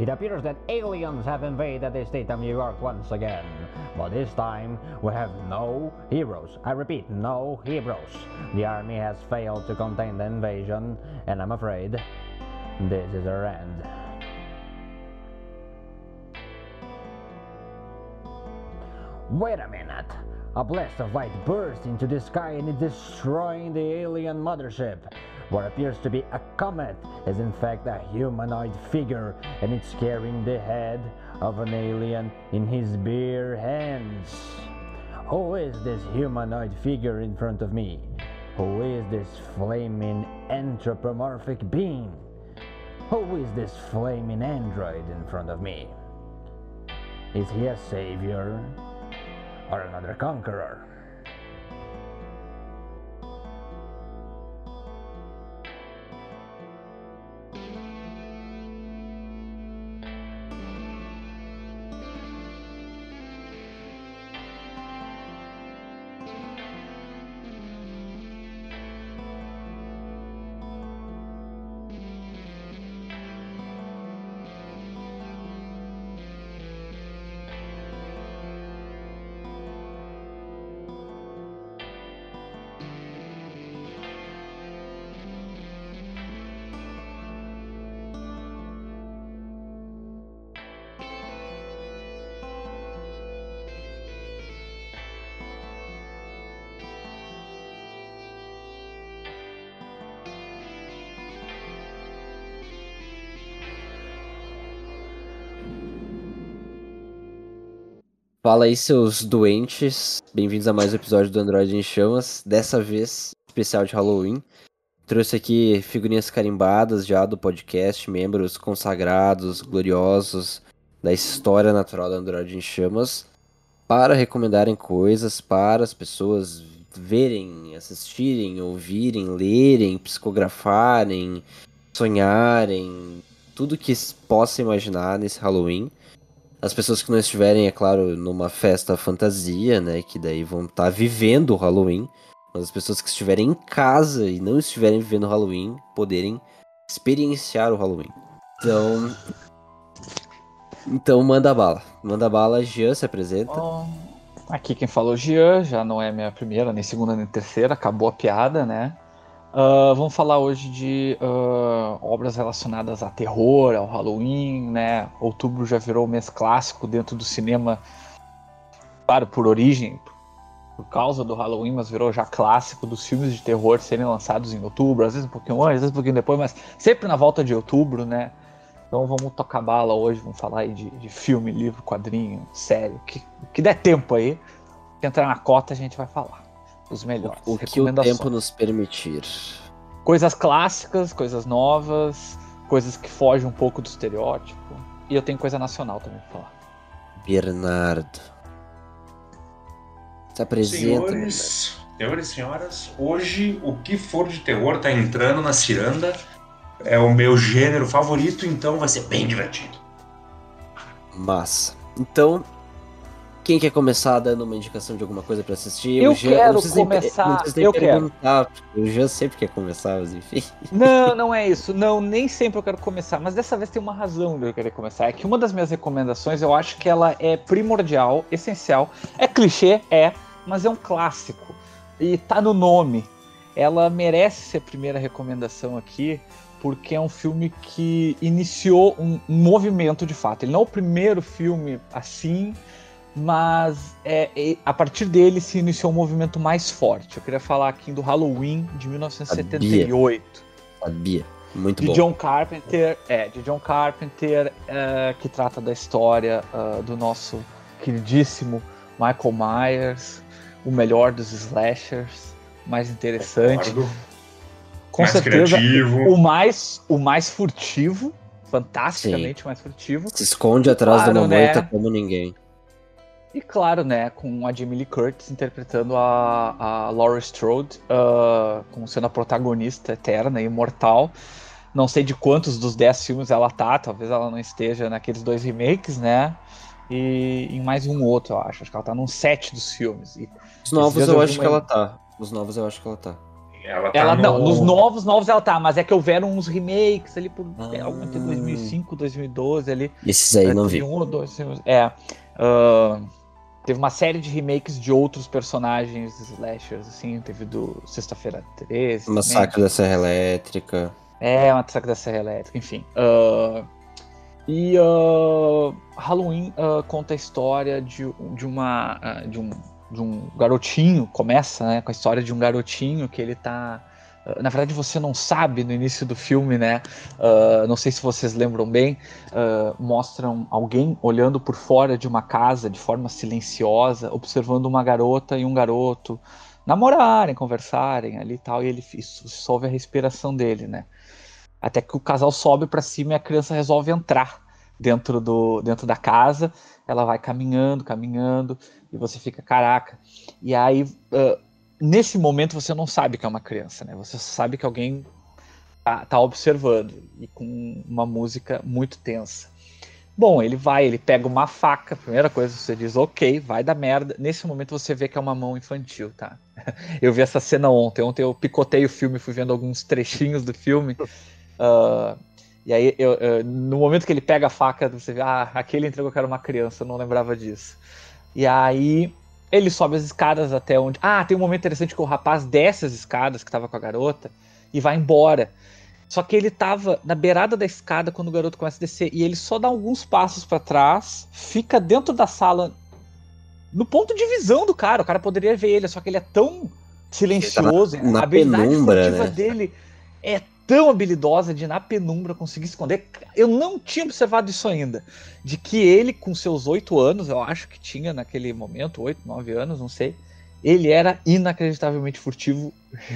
It appears that aliens have invaded the state of New York once again. But this time, we have no heroes. I repeat, no heroes. The army has failed to contain the invasion, and I'm afraid this is our end. Wait a minute! A blast of light bursts into the sky and is destroying the alien mothership. What appears to be a comet is in fact a humanoid figure and it's carrying the head of an alien in his bare hands. Who is this humanoid figure in front of me? Who is this flaming anthropomorphic being? Who is this flaming android in front of me? Is he a savior or another conqueror? Fala aí, seus doentes. Bem-vindos a mais um episódio do Android em Chamas. Dessa vez, especial de Halloween. Trouxe aqui figurinhas carimbadas já do podcast, membros consagrados, gloriosos da história natural do Android em Chamas, para recomendarem coisas para as pessoas verem, assistirem, ouvirem, lerem, psicografarem, sonharem, tudo que possa imaginar nesse Halloween. As pessoas que não estiverem, é claro, numa festa fantasia, né? Que daí vão estar tá vivendo o Halloween. Mas as pessoas que estiverem em casa e não estiverem vivendo o Halloween poderem experienciar o Halloween. Então. Então manda bala. Manda bala, Jean se apresenta. Oh, aqui quem falou Jean, já não é minha primeira, nem segunda, nem terceira, acabou a piada, né? Uh, vamos falar hoje de uh, obras relacionadas a terror, ao Halloween, né? Outubro já virou mês clássico dentro do cinema, claro, por origem, por causa do Halloween, mas virou já clássico dos filmes de terror serem lançados em outubro, às vezes um pouquinho antes, às vezes um pouquinho depois, mas sempre na volta de outubro, né? Então vamos tocar bala hoje, vamos falar aí de, de filme, livro, quadrinho, série, que, que der tempo aí, que entrar na cota a gente vai falar os melhores. O que o tempo nos permitir. Coisas clássicas, coisas novas, coisas que fogem um pouco do estereótipo. E eu tenho coisa nacional também pra falar. Bernardo. Se apresenta. Senhores, senhores e senhoras, hoje o que for de terror tá entrando na ciranda. É o meu gênero favorito, então vai ser bem divertido. Massa. Então, quem quer começar dando uma indicação de alguma coisa para assistir? Eu, já, quero começar. eu quero. Eu já sempre quer começar, mas enfim. Não, não é isso. Não, nem sempre eu quero começar. Mas dessa vez tem uma razão de eu querer começar. É que uma das minhas recomendações, eu acho que ela é primordial, essencial. É clichê, é, mas é um clássico. E tá no nome. Ela merece ser a primeira recomendação aqui, porque é um filme que iniciou um, um movimento de fato. Ele não é o primeiro filme assim mas é, é, a partir dele se iniciou um movimento mais forte. Eu queria falar aqui do Halloween de 1978. Sabia. Muito de bom. John Carpenter, é, de John Carpenter, é, que trata da história uh, do nosso queridíssimo Michael Myers, o melhor dos slashers, mais interessante. Concordo. Com mais certeza, criativo. o mais o mais furtivo, fantasticamente Sim. mais furtivo. Se esconde atrás claro, de uma moita né? como ninguém. E claro, né, com a Jamie Lee Curtis interpretando a, a Laura Strode, uh, como sendo a protagonista eterna e imortal. Não sei de quantos dos dez filmes ela tá, talvez ela não esteja naqueles dois remakes, né? E em mais um outro, eu acho. Acho que ela tá num sete dos filmes. E Os novos eu acho uma... que ela tá. Os novos eu acho que ela tá. Ela tá Ela no... não, nos novos, novos ela tá, mas é que houveram uns remakes ali por Ah. é, algum tempo, 2005, 2012 ali. Esses aí eu não vi. Um ou dois filmes. É. ah, teve uma série de remakes de outros personagens slashers, assim. Teve do Sexta-feira 13. também. Massacre da Serra Elétrica. É, Massacre da Serra Elétrica, enfim. Ah, e ah, Halloween ah, conta a história de, de uma. de, um, de um garotinho. Começa né, com a história de um garotinho que ele tá. Ah, Na verdade, você não sabe no início do filme, né? Ah, não sei se vocês lembram bem. ah, mostram alguém olhando por fora de uma casa de forma silenciosa, observando uma garota e um garoto namorarem, conversarem ali e tal, e ele sobe a respiração dele, né? Até que o casal sobe pra cima e a criança resolve entrar dentro, do, dentro da casa. Ela vai caminhando, caminhando, e você fica, caraca. E aí, ah, nesse momento, você não sabe que é uma criança, né? Você sabe que alguém tá, tá observando, e com uma música muito tensa. Bom, ele vai, ele pega uma faca, primeira coisa você diz, ok, vai dar merda. Nesse momento você vê que é uma mão infantil, tá? Eu vi essa cena ontem. Ontem eu picotei o filme, fui vendo alguns trechinhos do filme. Ah, e aí, eu- eu- no momento que ele pega a faca, você vê, ah, aquele entregou que era uma criança, eu não lembrava disso. E aí, ele sobe as escadas até onde. Ah, tem um momento interessante que o rapaz desce as escadas que tava com a garota e vai embora. Só que ele tava na beirada da escada quando o garoto começa a descer. E ele só dá alguns passos pra trás, fica dentro da sala, no ponto de visão do cara. O cara poderia ver ele, só que ele é tão silencioso. na a habilidade penumbra, né? dele é tão habilidosa de na penumbra conseguir esconder. Eu não tinha observado isso ainda. De que ele, com seus oito anos, eu acho que tinha naquele momento, oito, nove anos, não sei. Ele era inacreditavelmente furtivo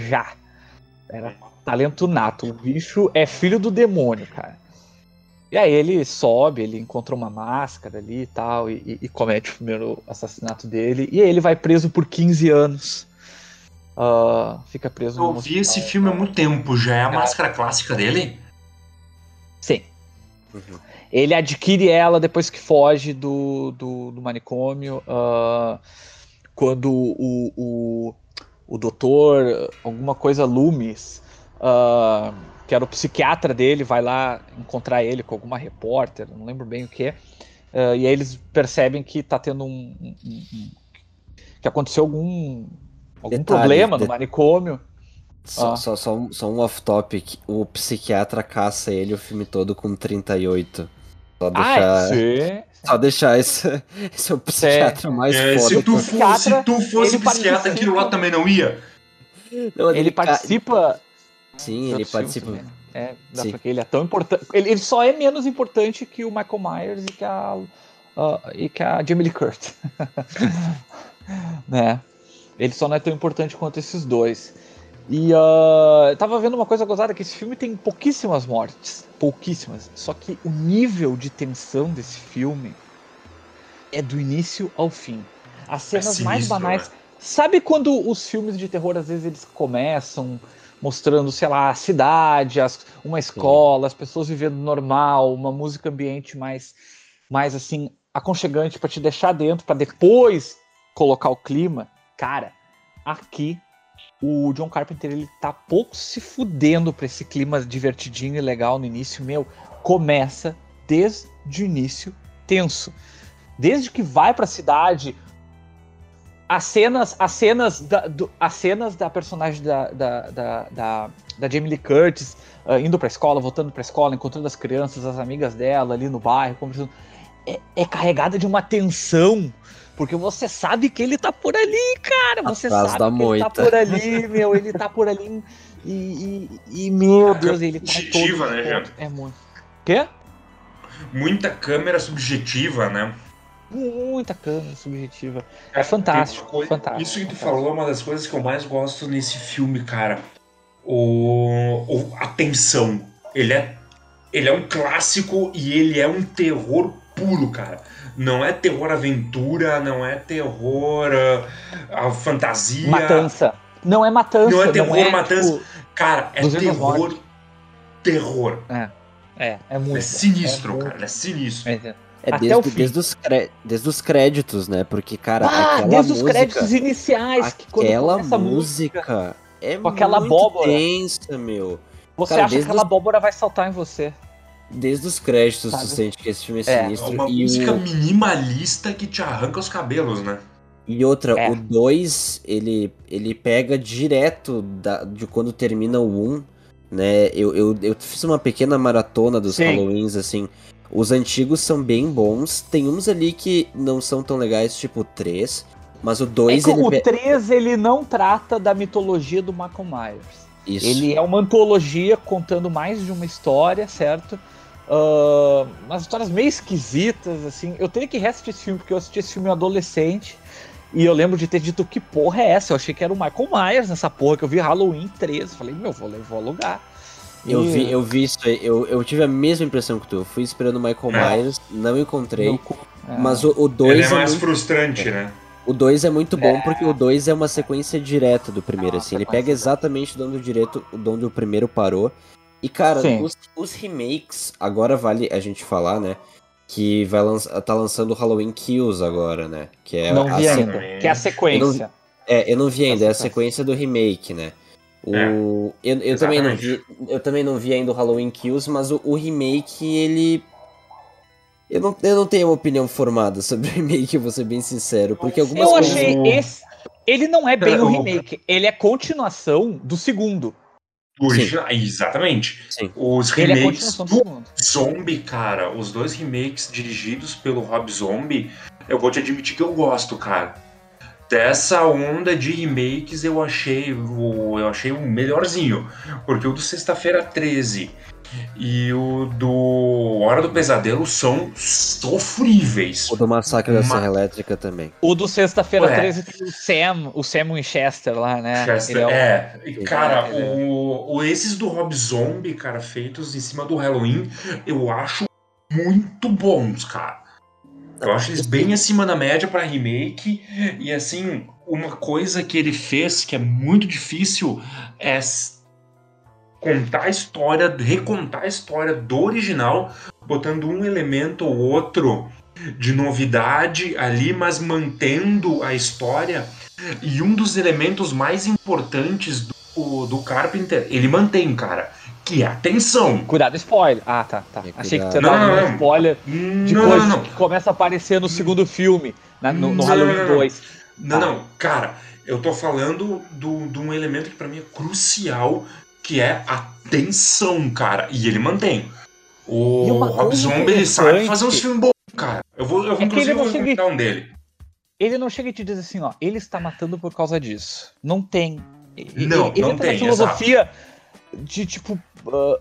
já. Era talento nato. O bicho é filho do demônio, cara. E aí ele sobe, ele encontra uma máscara ali e tal, e, e- comete o primeiro assassinato dele. E aí ele vai preso por 15 anos. Ah, fica preso Eu no vi esse filme há muito tempo, já é a máscara clássica dele? Sim. Uhum. Ele adquire ela depois que foge do, do, do manicômio. ah, quando o, o, o doutor, alguma coisa Loomis, ah, que era o psiquiatra dele, vai lá encontrar ele com alguma repórter, não lembro bem o que. ah, e aí eles percebem que tá tendo um. um- um- um- que aconteceu algum. Algum Detalhe, problema no manicômio. Só, Ah. só, só um, só um off-topic. O psiquiatra caça ele o filme todo com 38. Só deixar, Ah, sim. só deixar esse, esse é o psiquiatra mais É, foda. se, tu for, psiquiatra, se tu fosse ele psiquiatra, aquilo lá também não ia? Não, Ele ca- participa. Sim, ele filmes participa. né? É, dá Sim. ele é tão importante. Ele, ele só é menos importante que o Michael Myers e que a, ah, e que a Jamie Lee Curtis. né? Ele só não é tão importante quanto esses dois. E ah, eu tava vendo uma coisa gozada que esse filme tem pouquíssimas mortes. Pouquíssimas. Só que o nível de tensão desse filme é do início ao fim. As cenas mais sinistro, banais. né? Sabe quando os filmes de terror, às vezes, eles começam mostrando, sei lá, a cidade, as- uma escola, as pessoas vivendo normal, uma música ambiente mais, mais assim, aconchegante pra te deixar dentro, pra depois colocar o clima. Cara, aqui o John Carpenter ele tá pouco se fudendo pra esse clima divertidinho e legal no início, meu, começa desde o início tenso. Desde que vai pra cidade, as cenas, as cenas, da, do- as cenas da personagem da, da, da, da, da Jamie Lee Curtis ah, indo pra escola, voltando pra escola, encontrando as crianças, as amigas dela ali no bairro, conversando, é, é carregada de uma tensão, porque você sabe que ele tá por ali, cara, você Atrás sabe da que ele tá moita. por ali, meu, ele tá por ali e, e, e, meu Deus, ele tá Subjetiva, né, pontos. É muito. Quê? Muita câmera subjetiva, né? Muita câmera subjetiva. É fantástico, Tem uma coisa- fantástico, Isso que tu fantástico. falou é uma das coisas que eu mais gosto nesse filme, cara. O, o- a tensão. Ele é, ele é um clássico e ele é um terror puro, cara. Não é terror aventura, não é terror ah, a fantasia. Matança. Não é matança. Não é terror, matança. tipo, Cara, é 200 terror. Terror. É, é muito. é sinistro, é cara. É sinistro. É, É Até desde, o fim. desde, os cre- desde os créditos, né? Porque, cara, ah, aquela desde os música, créditos iniciais. aquela começa a música, é Com aquela muito abóbora. tensa, meu. Você Cara, acha que aquela os- abóbora vai saltar em você? Desde os créditos Sabe? tu sente que esse filme é É, É sinistro. uma e, música o- minimalista que te arranca os cabelos, né? e outra, É. o 2, ele, ele pega direto da, de quando termina o 1, né? Eu, eu, eu fiz uma pequena maratona dos Sim. Halloweens, assim. Os antigos são bem bons. Tem uns ali que não são tão legais, tipo o 3. Mas o É 2 que ele. o pe- 3 ele não trata da mitologia do Michael Myers. Isso. Ele é uma antologia contando mais de uma história, certo? Ah, umas histórias meio esquisitas, assim. Eu teria que reassistir esse filme, porque eu assisti esse filme adolescente. E eu lembro de ter dito que porra é essa? Eu achei que era o Michael Myers nessa porra, que eu vi Halloween 13. Falei, meu, vou, vou alugar. Eu E- vi, eu vi isso aí, eu, eu tive a mesma impressão que tu. Eu fui esperando o Michael É. Myers, não encontrei. Cu- é. Mas o 2 Ele é, é mais muito, frustrante, né? o dois é muito bom É. porque o 2 é uma sequência direta do primeiro, É assim. Ele pega exatamente de onde o direito, de onde o primeiro parou. E, cara, os, os remakes, agora vale a gente falar, né? Que vai lançar, tá lançando o Halloween Kills agora, né? Que é não a vi se- ainda. Que é a sequência. É, eu não vi ainda, é a sequência do remake, né? O, É, eu, eu também não vi, eu também não vi ainda o Halloween Kills, mas o, o remake, ele. Eu não, eu não tenho uma opinião formada sobre o remake, eu vou ser bem sincero, porque algumas Eu coisas. achei o- esse. Ele não é bem É, um o- remake, ele é continuação do segundo. Original, exatamente. Sim. Os é remakes continuação do. Zombie, cara, os dois remakes dirigidos pelo Rob Zombie, eu vou te admitir que eu gosto, cara. Dessa onda de remakes eu achei o, eu achei o melhorzinho. Porque o do Sexta-feira 13 e o do Hora do Pesadelo são sofríveis. O do Massacre da Ma- Serra Elétrica também. O do Sexta-feira Ué. 13 tem o Sam, o Sam Winchester lá, né? Chester- Ele é o- é, e, cara, é- o, o- esses do Rob Zombie, cara, feitos em cima do Halloween, eu acho muito bons, cara. Eu acho eles bem acima da média pra remake. E assim, uma coisa que ele fez que é muito difícil é contar a história, recontar a história do original, botando um elemento ou outro de novidade ali, mas mantendo a história. E um dos elementos mais importantes do, do Carpenter, ele mantém, cara, que é a tensão. Cuidado, spoiler. Ah, tá, tá. É, Achei que cuidado. você Não, dava não, um não. spoiler de Não, coisas não, não. que começa a aparecer no segundo filme, na- no, no Não, Halloween não, não. 2. Não, Tá. não, cara, eu tô falando do- de um elemento que pra mim é crucial, que é a tensão, cara. E ele mantém. O Rob Zombie ele sabe fazer uns filmes bons, cara. Eu vou, eu vou É inclusive, ele não vou chega- comentar um dele. Ele não chega e te diz assim, ó, ele está matando por causa disso. Não tem. E- Não, ele não entra tem, na filosofia de tipo, ah,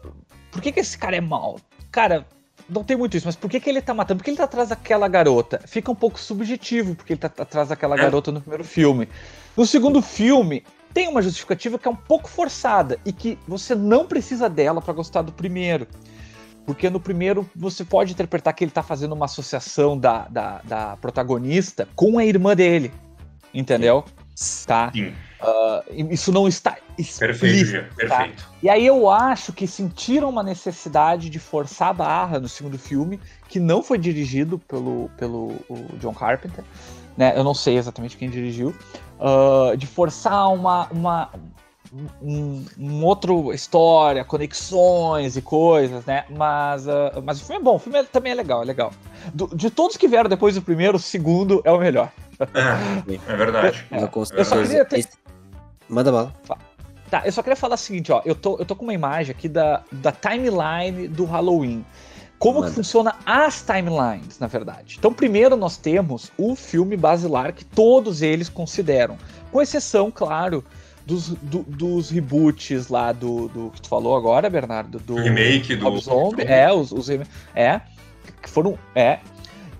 por que, que esse cara é mau? Cara, não tem muito isso, mas por que, que ele tá matando? Por que ele tá atrás daquela garota? Fica um pouco subjetivo porque ele tá atrás daquela É. garota no primeiro filme. No segundo filme, tem uma justificativa que é um pouco forçada e que você não precisa dela pra gostar do primeiro. Porque no primeiro você pode interpretar que ele tá fazendo uma associação da, da, da protagonista com a irmã dele. Entendeu? Tá? Sim, Ah, isso não está perfeito, explícito. Gia, perfeito. E aí eu acho que sentiram uma necessidade de forçar a barra no segundo filme, que não foi dirigido pelo, pelo John Carpenter, né? Eu não sei exatamente quem dirigiu, ah, de forçar uma, uma um, um outro história, conexões e coisas, né? Mas, ah, mas o filme é bom, o filme é- também é legal, é legal. Do- de todos que vieram depois do primeiro, o segundo é o melhor. É, é verdade. Mas eu Eu só queria ter- Manda bala. Tá, eu só queria falar o seguinte, ó. Eu tô, eu tô com uma imagem aqui da, da timeline do Halloween. Como que funciona as timelines, na verdade? Então, primeiro nós temos o filme basilar que todos eles consideram. Com exceção, claro, dos, do- dos reboots lá do, do que tu falou agora, Bernardo. Do Remake do. Rob Zombie. É, os, os é, que foram. É.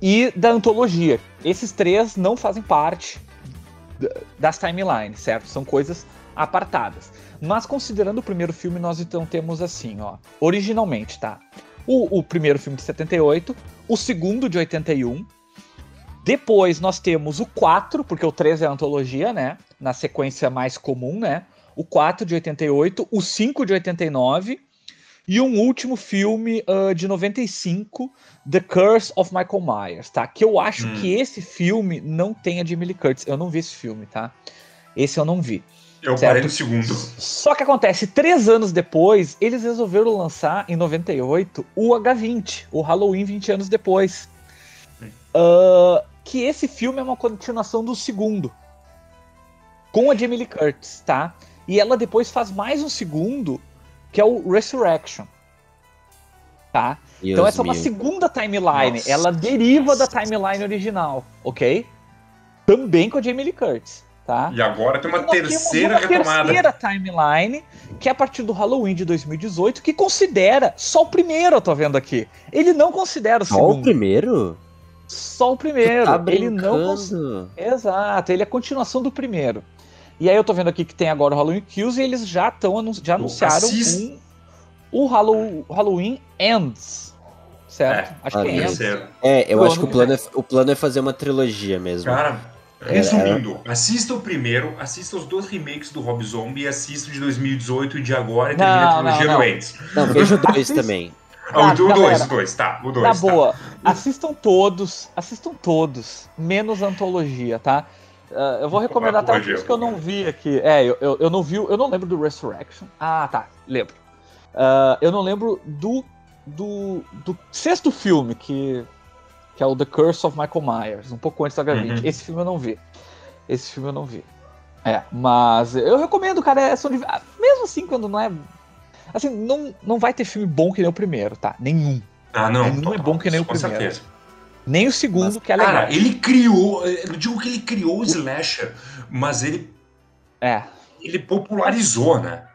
E da antologia. Esses três não fazem parte das timelines, certo? São coisas apartadas. Mas considerando o primeiro filme, nós então temos assim, ó. Originalmente, tá? O, o primeiro filme de 78, o segundo de 81. Depois nós temos o 4, porque o 3 é a antologia, né? Na sequência mais comum, né? O 4 de 88, o 5 de 89 e um último filme ah, de 95, The Curse of Michael Myers, tá? Que eu acho Hum. que esse filme não tem a Jamie Lee Curtis. Eu não vi esse filme, tá? Esse eu não vi. Eu Certo. parei no segundo. Só que acontece, três anos depois, eles resolveram lançar, em 98, o H20, o Halloween 20 anos depois. Ah, que esse filme é uma continuação do segundo. Com a Jamie Lee Curtis, tá? E ela depois faz mais um segundo, que é o Resurrection. Tá? Então Deus essa é uma meu. segunda timeline. Nossa. Ela deriva da timeline original, ok? Também com a Jamie Lee Curtis, tá? E agora tem uma Nós temos terceira uma retomada. terceira timeline, que é a partir do Halloween de 2018, que considera só o primeiro, eu tô vendo aqui. Ele não considera o Só o segundo. primeiro? Só o primeiro. tá ele não cons- brincando. Exato, ele é a continuação do primeiro. E aí eu tô vendo aqui que tem agora o Halloween Kills e eles já estão anun já anunciaram um, o Hallow- Halloween Ends. Certo? É, Acho que é Ends. É, eu acho que o plano, é, o plano é fazer uma trilogia mesmo. Cara, resumindo, assista o primeiro, assista os dois remakes do Rob Zombie e assista o de 2018 e de agora e termina Não, a trilogia não, do. Ends. Não, veja o dois também. Ah, o 2, galera. o 2, tá. O 2. Na tá. boa, assistam todos, assistam todos, menos antologia, tá? Ah, eu vou recomendar até os que eu não vi aqui. É, eu, eu, eu não vi, eu não lembro do Resurrection. Ah, tá, lembro. Ah, eu não lembro do, do, do sexto filme, que, que é o The Curse of Michael Myers, um pouco antes da H20. Uhum. Esse filme eu não vi. Esse filme eu não vi. É, mas eu recomendo, cara, é, são, ah, mesmo assim, quando não é... Assim, não, não vai ter filme bom que nem o primeiro, tá? Nenhum. Ah, não. Nenhum é bom que nem o com primeiro. certeza. Nem o segundo, que é legal. Cara, ele criou. Eu digo que ele criou o slasher, mas ele, É, ele popularizou, né?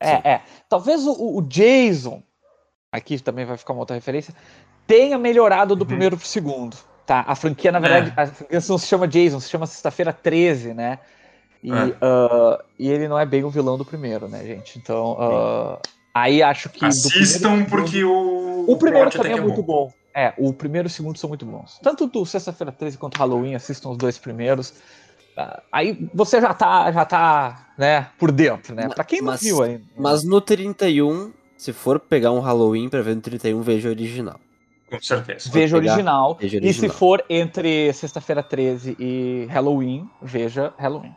é, é. Talvez o, o Jason, aqui também vai ficar uma outra referência, tenha melhorado do Uhum. primeiro pro segundo. Tá? A franquia, na verdade, a franquia não se chama Jason, se chama Sexta-feira 13, né? E, É. ah, e ele não é bem o vilão do primeiro, né, gente? Então, ah, aí acho que. Assistam primeiro porque o. O primeiro também é que muito bom. É, o primeiro e o segundo são muito bons. Tanto do Sexta-feira 13 quanto Halloween, assistam os dois primeiros. Ah, Aí você já tá, já tá, né, por dentro, né? Pra quem não mas- viu ainda. Mas no 31, se for pegar um Halloween pra ver no 31, veja o original. Com certeza. Veja original. veja o E se original. for entre Sexta-feira 13 e Halloween, veja Halloween.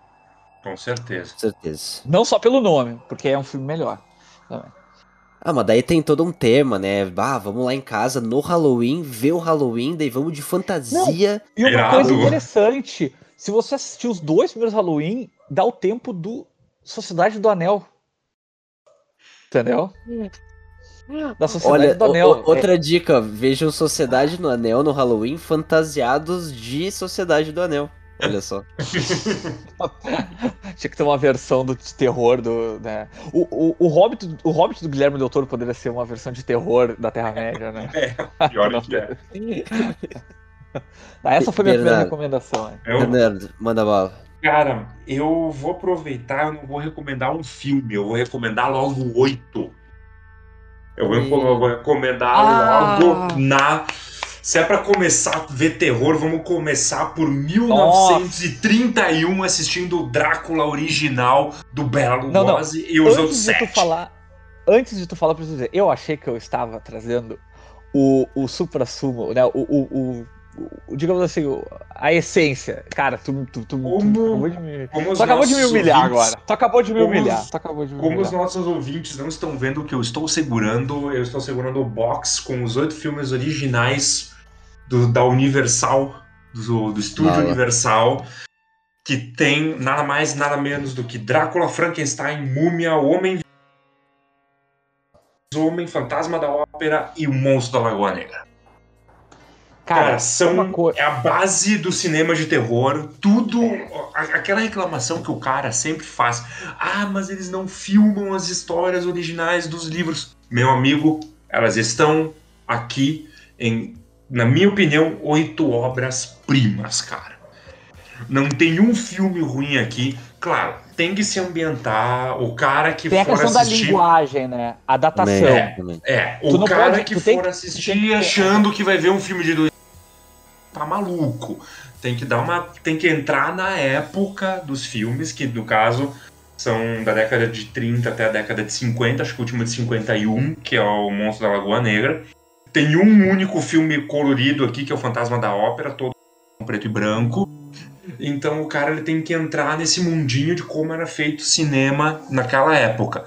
Com certeza. Com certeza. Não só pelo nome, porque é um filme melhor. também. Ah, mas daí tem todo um tema, né? Ah, vamos lá em casa no Halloween, ver o Halloween, daí vamos de fantasia. E uma Irado. coisa interessante, se você assistir os dois primeiros Halloween, dá o tempo do Sociedade do Anel. Entendeu? Da Sociedade Olha, do Anel. o- outra dica, vejam Sociedade no Anel no Halloween fantasiados de Sociedade do Anel. Olha só. É, tinha que ter uma versão do de terror do. Né? O, o, o, Hobbit, o Hobbit do Guilherme Del Toro poderia ser uma versão de terror da Terra-média, né? Pior que é. Ah, essa foi minha primeira Bernardo. recomendação. hein? Eu, Bernardo, manda bala. cara, eu vou aproveitar, eu não vou recomendar um filme, eu vou recomendar logo oito. Eu vou, eu vou recomendar Ah. logo na. Se é pra começar a ver terror, vamos começar por 1931 assistindo o Drácula original do Bela Não, não. Lugosi e os outros Antes de tu sete. falar. Antes de tu falar, preciso dizer, eu achei que eu estava trazendo o, o supra-sumo, né? O, o, o, o- digamos assim, a essência. Cara, tu, tu, tu, tu Como- acabou de me. Os Tu acabou de me humilhar ouvintes- agora. Tu acabou de me humilhar. os- Tu acabou de me Como os humilhar. nossos ouvintes não estão vendo o que eu estou segurando, eu estou segurando o box com os oito filmes originais do- da Universal, do, do estúdio. Universal, que tem nada mais, nada menos do que Drácula, Frankenstein, Múmia, Homem Homem, Fantasma da Ópera e o Monstro da Lagoa Negra. Cara, Cara, são co- é a base do cinema de terror. Tudo. a- Aquela reclamação que o cara sempre faz. Ah, mas eles não filmam as histórias originais dos livros. Meu amigo, elas estão aqui em, na minha opinião, oito obras-primas, cara. Não tem um filme ruim aqui. Claro, tem que se ambientar. O cara que Tem a for questão da assistir. linguagem, né? A datação. É, Tu o não cara pode- que tem for que- assistir tem achando que vai ver um filme de dois tá maluco. Tem que dar uma, tem que entrar na época dos filmes que no caso são da década de 30 até a década de 50, acho que o último é de 51, que é o Monstro da Lagoa Negra. Tem um único filme colorido aqui que é o Fantasma da Ópera, todo preto e branco. Então o cara ele tem que entrar nesse mundinho de como era feito cinema naquela época.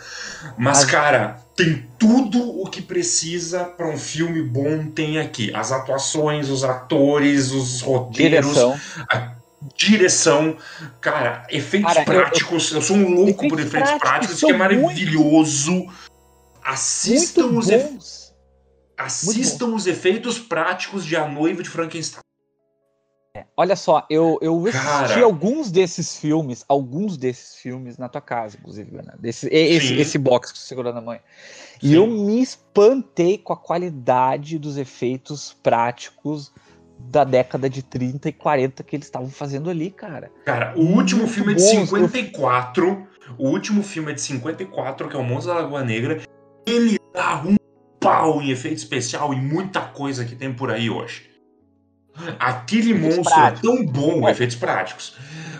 Mas- cara, tem tudo o que precisa para um filme bom tem aqui. As atuações, os atores, os roteiros, Direção. direção, cara, efeitos Cara, eu- práticos. Eu, sou um louco por Efeitos práticos práticos, que é maravilhoso. Assistam, Muito os, efe- assistam os efeitos práticos de A Noiva de Frankenstein. Olha só, eu, eu assisti Cara. alguns desses filmes, alguns desses filmes na tua casa, inclusive, Bernardo. Desse, e- esse, esse box que você segurou na mãe. E Sim. eu me espantei com a qualidade dos efeitos práticos da década de 30 e 40 que eles estavam fazendo ali, cara. Cara, o último Muito filme é de bons, eu- 54. O último filme é de 54, que é o Monstro da Lagoa Negra. Ele dá um pau em efeito especial e muita coisa que tem por aí hoje. Aquele Efeitos monstro práticos. é tão bom, É. efeitos práticos.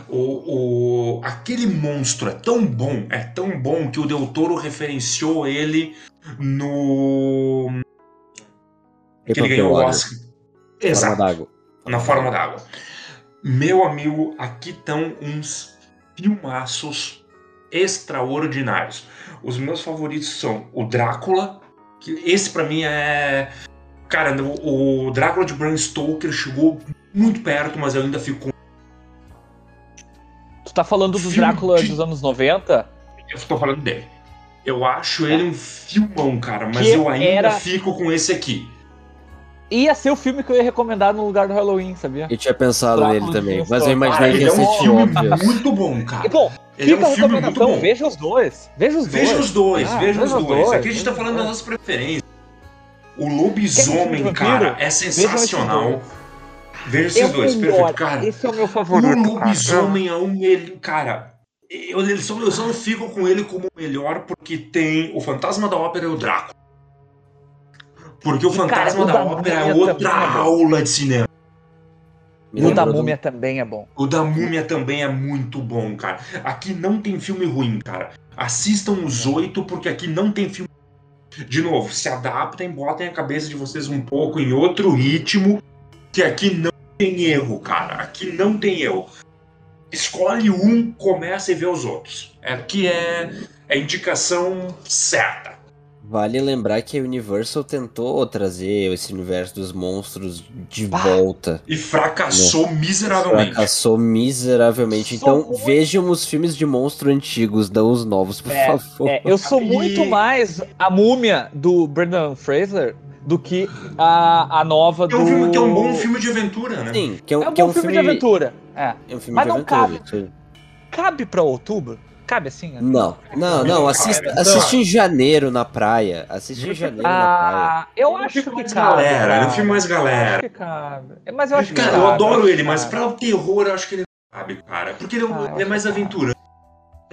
O, o, aquele monstro é tão bom, é tão bom que o Del Toro referenciou ele no. que ele ganhou o Oscar. Exato. Exato na forma d'água. Meu amigo, aqui estão uns filmaços extraordinários. Os meus favoritos são o Drácula, que esse pra mim é. Cara, o o Drácula de Bram Stoker chegou muito perto, mas eu ainda fico com. Tu tá falando do Filme Drácula de- dos anos 90? Eu tô falando dele. Eu acho ele um filmão, cara, mas Que eu ainda era- fico com esse aqui. Ia ser o filme que eu ia recomendar no lugar do Halloween, sabia? Eu tinha pensado Drácula nele também, mas eu. Cara, imaginei que ia é um ser filme óbvio. muito bom, cara. E, bom, Ele é fica um a filme muito bom. veja os dois. Veja os dois. Veja os dois, Ah, veja os veja os dois. dois, Aqui a gente tá falando das dois. nossas preferências. O lobisomem, vampiro? cara, é sensacional. Veja esses o dois, melhor. perfeito. Cara, Esse é o meu o favorito. lobisomem é um. Ele, cara, eu, eu, só, eu só não fico com ele como o melhor porque tem o Fantasma da Ópera e o Draco. Porque o E, cara, Fantasma o da da Ópera é Múmia outra é aula de cinema. Me E o da lembrou do- Múmia também é bom. O da Múmia também é muito bom, cara. Aqui não tem filme ruim, cara. Assistam os oito, porque aqui não tem filme. De novo, se adaptem, botem a cabeça de vocês um pouco em outro ritmo, que aqui não tem erro, cara. Aqui não tem erro. Escolhe um, começa e vê os outros. Aqui é a indicação certa. Vale lembrar que a Universal tentou trazer esse universo dos monstros de Bah. volta. E fracassou miseravelmente. Fracassou miseravelmente. Sou Então muito- vejam os filmes de monstro antigos, não os novos, por É, favor. É, eu sou muito mais a múmia do Brendan Fraser do que a, a nova Que é do. um, filme, que é um bom filme de aventura, né? Sim, que é um, É um que é bom um filme, de aventura. É. É um filme Mas de não aventura. cabe. Cabe pra outubro? Cabe assim? né? Não, não, não. Assista, Então- assiste em janeiro na praia. Assiste em janeiro na praia. Ah, eu é um acho que mais cabe. galera, ele é um filme mais Eu galera. acho que cabe. É, Mas eu acho que Cara, cabe, eu adoro ele, mas pra o terror eu acho que ele não cabe, cara. Porque ele, é um- Ah, ele é mais aventura.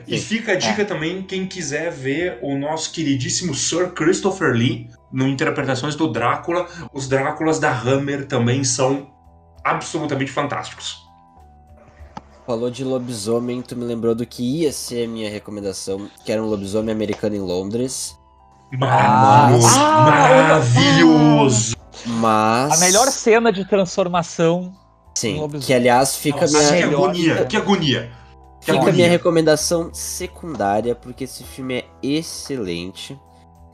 E fica a dica também, quem quiser ver o nosso queridíssimo Sir Christopher Lee no Interpretações do Drácula, os Dráculas da Hammer também são absolutamente fantásticos. Falou de lobisomem, tu me lembrou do que ia ser a minha recomendação, que era um lobisomem americano em Londres. Maravilhoso! Ah, maravilhoso! Mas. A melhor cena de transformação. Sim, lobisomem. que aliás fica Nossa, minha. que melhor. agonia, que agonia. Que Fica agonia. minha recomendação secundária, porque esse filme é excelente.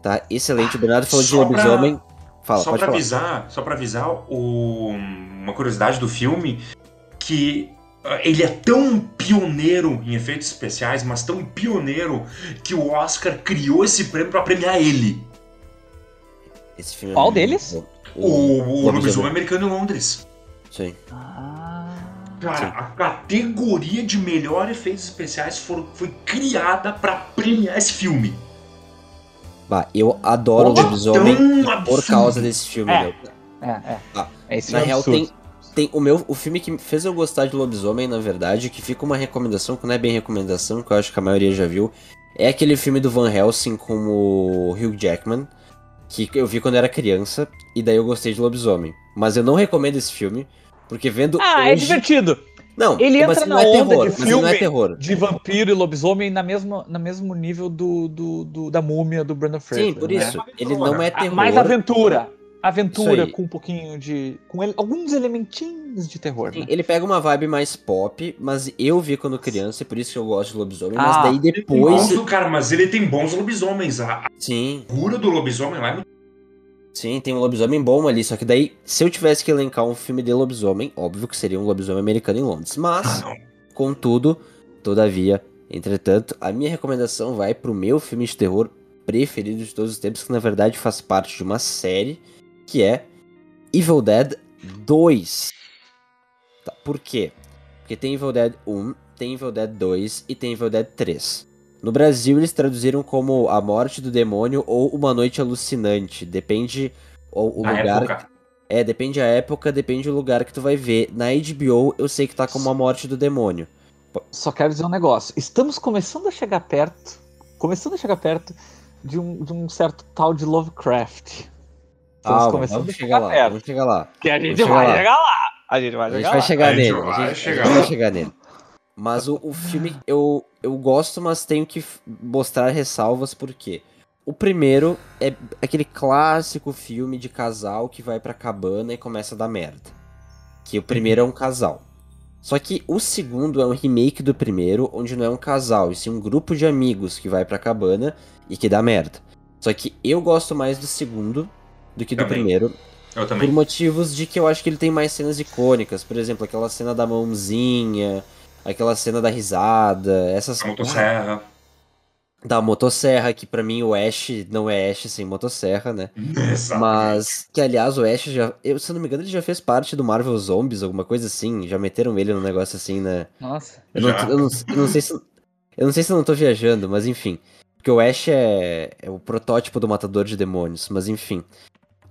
Tá? Excelente. O Bernardo falou de Só pra- lobisomem. Fala, só pode pra falar. avisar, só para avisar o- uma curiosidade do filme que ah, ele é tão pioneiro em efeitos especiais, mas tão pioneiro que o Oscar criou esse prêmio pra premiar ele. Esse filme é Qual muito deles? bom. O, o Lobisomem. lobisomem americano em Londres. Sim. Ah. Cara, Sim. a categoria de melhor efeitos especiais for- foi criada pra premiar esse filme. Bah, eu adoro o lobisomem por absurdo. causa desse filme, É. meu. É, é. Ah, é esse Na é real, tem, tem o meu o filme que fez eu gostar de lobisomem, na verdade, que fica uma recomendação, que não é bem recomendação, que eu acho que a maioria já viu. É aquele filme do Van Helsing com o Hugh Jackman, que eu vi quando era criança, e daí eu gostei de lobisomem. Mas eu não recomendo esse filme, porque vendo Ah, é hoje... divertido. Não, Ele mas entra não na é onda terror, de não é filme terror. De vampiro e lobisomem na mesma, no mesmo nível do, do, do- da múmia do Brandon Fraser. Sim, por né? isso. Ele não é Ah, terror. Mais aventura. Aventura com um pouquinho de. com ele- alguns elementinhos de terror, né? Ele pega uma vibe mais pop, mas eu vi quando criança, e por isso que eu gosto de lobisomem, Ah, mas daí Tem depois. bons, cara, mas ele tem bons lobisomens. A a Sim, figura do lobisomem lá é muito. sim, tem um lobisomem bom ali, só que daí, se eu tivesse que elencar um filme de lobisomem, óbvio que seria um lobisomem americano em Londres. Mas, Ah, contudo, todavia, entretanto, a minha recomendação vai pro meu filme de terror preferido de todos os tempos, que na verdade faz parte de uma série, que é Evil Dead 2. Tá, por quê? Porque tem Evil Dead 1, tem Evil Dead 2 e tem Evil Dead 3. No Brasil eles traduziram como A Morte do Demônio ou Uma Noite Alucinante. Depende o, o lugar. época. É, depende a época, depende o lugar que tu vai ver. Na HBO eu sei que tá como A Morte do Demônio. Só quero dizer um negócio. Estamos começando a chegar perto. Começando a chegar perto de um, de um certo tal de Lovecraft. Estamos Calma, começando vamos a chegar chegar lá, perto. vamos chegar lá. Que a gente Vamos vai chegar lá. chegar lá. A gente vai A gente chegar vai lá. chegar A gente nele, vai a gente, a chegar gente lá. vai chegar nele. Mas o, o filme eu, eu gosto, mas tenho que mostrar ressalvas porque o primeiro é aquele clássico filme de casal que vai pra cabana e começa a dar merda. Que o primeiro é um casal. Só que o segundo é um remake do primeiro, onde não é um casal, e sim um grupo de amigos que vai pra cabana e que dá merda. Só que eu gosto mais do segundo do que do Também. primeiro, Eu por também. motivos de que eu acho que ele tem mais cenas icônicas. Por exemplo, aquela cena da mãozinha, aquela cena da risada, essas A motosserra. da motosserra, que pra mim o Ash não é Ash sem motosserra, né? Exato. Mas que aliás o Ash já, eu, se eu não me engano, ele já fez parte do Marvel Zombies, alguma coisa assim, já meteram ele num negócio assim, né? Nossa. Eu não, eu não, eu não sei se eu não sei se eu não tô viajando, mas enfim. Porque o Ash é, é o protótipo do matador de demônios, mas enfim.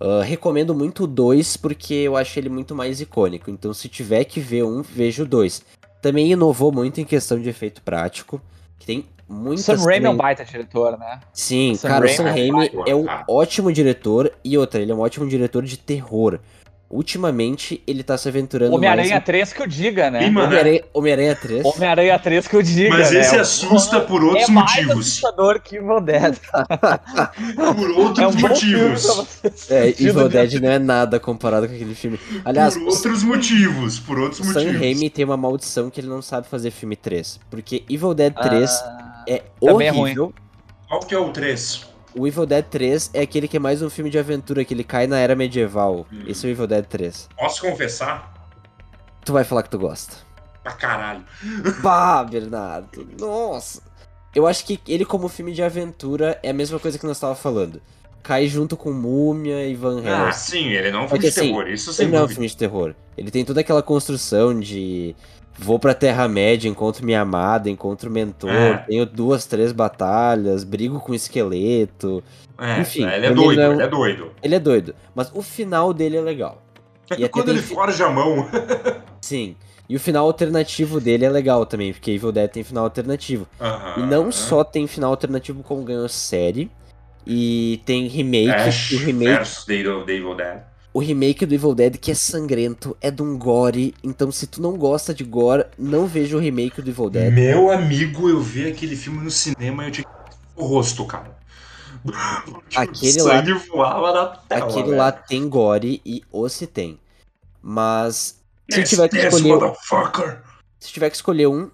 Ah, recomendo muito o 2 porque eu acho ele muito mais icônico. Então, se tiver que ver um, veja o 2. Também inovou muito em questão de efeito prático. Que tem muitas. Sam Raimi é um baita diretor, né? Sim, Sam cara, o Sam é Raimi é um cara. ótimo diretor. E outra, ele é um ótimo diretor de terror. Ultimamente, ele tá se aventurando Homem-Aranha mais. 3 que eu diga, né? Mano, Homem-Aranha Homem-Aranha 3. Homem-Aranha 3 que eu diga, Mas né? esse É um- assusta por outros é mais motivos. assustador que Evil Dead. Por É outros um bom filme motivos. É, Evil Dead não é nada comparado com aquele filme. Aliás, por o outros motivos. Por outros o Sam motivos. Raimi tem uma maldição que ele não sabe fazer filme 3. Porque Evil Dead 3 Ah, é também é horrível. Qual que é o 3? O Evil Dead 3 é aquele que é mais um filme de aventura, que ele cai na era medieval. Hum. Esse é o Evil Dead 3. Posso confessar? Tu vai falar que tu gosta. Pra caralho. Bah, Bernardo. Nossa. Eu acho que ele, como filme de aventura, é a mesma coisa que nós tava falando. Cai junto com Múmia e Van Ah, Helsing. sim, ele não é um filme que de assim, terror. Isso sem Ele não é um dúvida. filme de terror. Ele tem toda aquela construção de vou pra Terra-média, encontro minha amada, encontro o mentor, É. tenho duas, três batalhas, brigo com esqueleto. É, Enfim, ele é ele doido, ele é doido. Ele é doido. Mas o final dele é legal. E até Quando ele fi- forja a mão. Sim. E o final alternativo dele é legal também, porque Evil Dead tem final alternativo. Aham. E não só tem final alternativo como ganhou série, e tem remake, Ash o remake, Evil Dead. O remake do Evil Dead que é sangrento, é de um gore, então se tu não gosta de gore, não veja o remake do Evil Dead. Meu amigo, eu vi aquele filme no cinema e eu tinha o rosto, cara. Aquele o lá- voava na tela. Aquele velho. lá tem gore e o se tem. Mas se Yes, tiver que yes, escolher, motherfucker. se tiver que escolher um,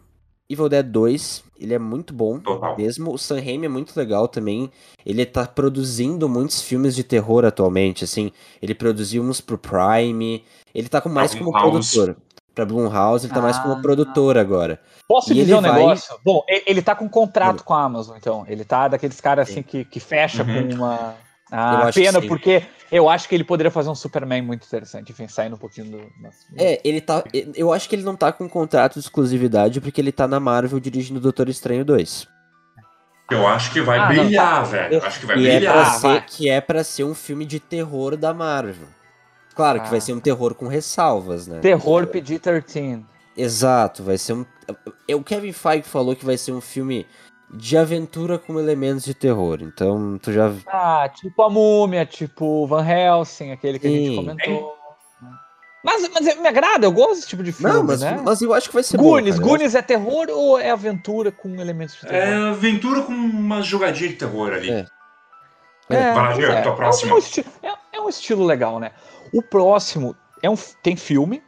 Evil Dead 2, ele é muito bom. Total. Mesmo o Sam Raimi é muito legal também. Ele tá produzindo muitos filmes de terror atualmente, assim. Ele produziu uns pro Prime. Ele tá com mais como Blumhouse. produtor. Pra Blumhouse, ele tá mais como Ah. produtor agora. Posso E dizer ele um vai- negócio? Bom, ele, tá com contrato com a Amazon, então. Ele tá daqueles caras assim Sim. que, que fecha Uhum. com uma. Ah, pena, sim. porque eu acho que ele poderia fazer um Superman muito interessante. Enfim, saindo um pouquinho do. É, ele tá. Eu acho que ele não tá com contrato de exclusividade porque ele tá na Marvel dirigindo Doutor Estranho 2. Eu acho que vai Ah, não, brilhar, velho. Eu acho que vai E é brilhar. pra Ah, ser, vai. que é pra ser um filme de terror da Marvel. Claro que vai Ah. ser um terror com ressalvas, né? Terror PG-13. Exato, vai ser um. é, O Kevin Feige falou que vai ser um filme de aventura com elementos de terror. Então, tu já. Ah, tipo a múmia, tipo Van Helsing, aquele que a gente Sim. comentou. Mas, mas me agrada, eu gosto desse tipo de filme, Não, mas, né? mas eu acho que vai ser Goonies, bom. cara. Goonies é terror ou é aventura com elementos de terror? É aventura com uma jogadinha de terror ali. É. É, é, tua é um- próxima. É um, estilo, é, é um estilo legal, né? O próximo é um, tem filme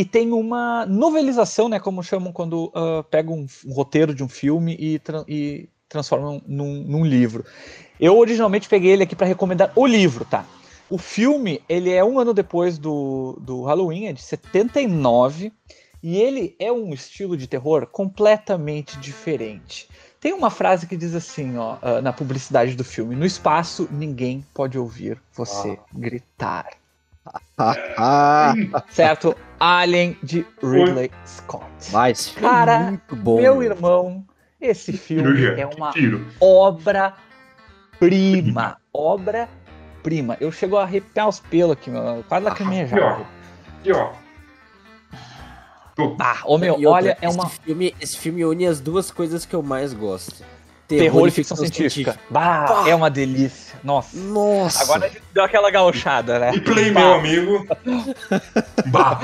e tem uma novelização, né? Como chamam quando ah, pegam um, um roteiro de um filme e, tra- e transformam num, num livro. Eu originalmente peguei ele aqui para recomendar o livro, tá? O filme, ele é um ano depois do, do Halloween, é de 79, e ele é um estilo de terror completamente diferente. Tem uma frase que diz assim, ó, ah, na publicidade do filme: No espaço, ninguém pode ouvir você gritar. Ah, Certo? Alien de Ridley Scott. esse Cara, é muito bom. Meu irmão, esse filme Cirurgia, é uma Tiro. obra-prima. Obra-prima. Eu chego a arrepiar os pelos aqui, meu. Quase lacrimejado. Pior. E ó. Ah, ô meu, E outra, olha, é esse uma Filme, esse filme une as duas coisas que eu mais gosto. Terror e ficção científica. Bah, é uma delícia. Nossa. Nossa. Agora a gente deu aquela gauchada, né? E play, Bah. meu amigo. Bah.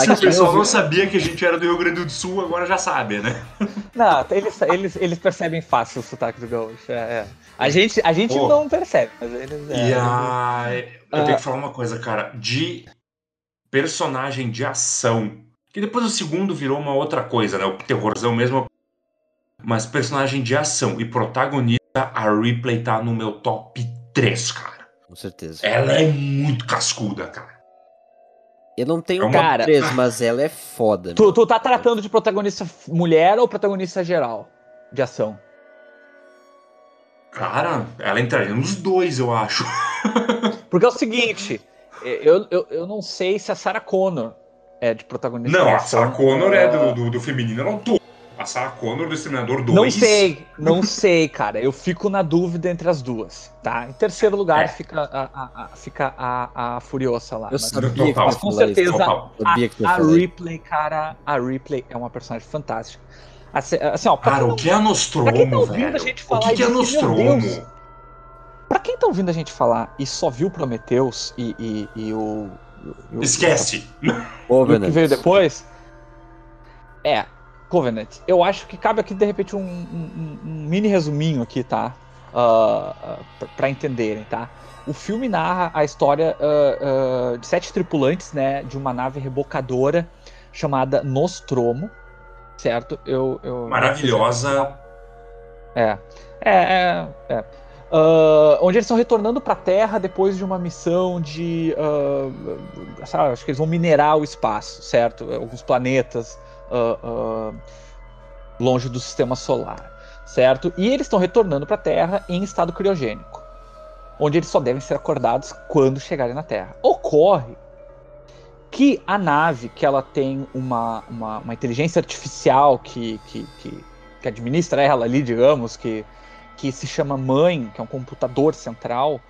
Se o pessoal não sabia que a gente era do Rio Grande do Sul, agora já sabe, né? Não, eles, eles, eles percebem fácil o sotaque do gaúcho. é, é. A gente, a gente não percebe, mas eles. é, E a... Eu Ah. tenho que falar uma coisa, cara. De personagem de ação. Que depois o segundo virou uma outra coisa, né? O terrorzão mesmo. Mas personagem de ação e protagonista, a Ripley tá no meu top 3, cara. Com certeza. Ela é muito cascuda, cara. Eu não tenho É um uma- top 3, mas ela é foda. Tu, tu tá tratando de protagonista mulher ou protagonista geral de ação? Cara, ela entraria nos dois, eu acho. Porque é o seguinte, eu, eu, eu não sei se a Sarah Connor é de protagonista Não, de a ação. Sarah Connor é Ah, do, do, do feminino, eu não tô. A Sarah Connor do Exterminador 2. Não sei, não sei, cara. Eu fico na dúvida entre as duas, tá? Em terceiro lugar É. fica, a, a- a- fica a, a Furiosa lá. Eu mas- sabia que Total. Mas com certeza Total. A isso. Ripley, cara, a Ripley é uma personagem fantástica. Assim, assim, ó, Cara, quem o não- que é Nostromo, pra quem tá ouvindo velho? a gente o falar que, que é e Nostromo? Pra quem tá ouvindo a gente falar e só viu Prometheus e, e, e o, e o- Esquece. e o que veio depois, é Covenant. Eu acho que cabe aqui de repente um, um- um mini resuminho aqui, tá? Ah, ah, pra- pra entenderem, tá? O filme narra a história ah, ah, de sete tripulantes, né, de uma nave rebocadora chamada Nostromo, certo? Eu, eu Maravilhosa. é, é, é. é. Ah, onde eles estão retornando para a Terra depois de uma missão de. ah, sabe, acho que eles vão minerar o espaço, certo? Alguns planetas ah, longe do sistema solar, certo? E eles estão retornando para a Terra em estado criogênico, onde eles só devem ser acordados quando chegarem na Terra. Ocorre que a nave, que ela tem uma, uma, uma inteligência artificial que, que, que, que administra ela ali, digamos, que, que se chama mãe, que é um computador central,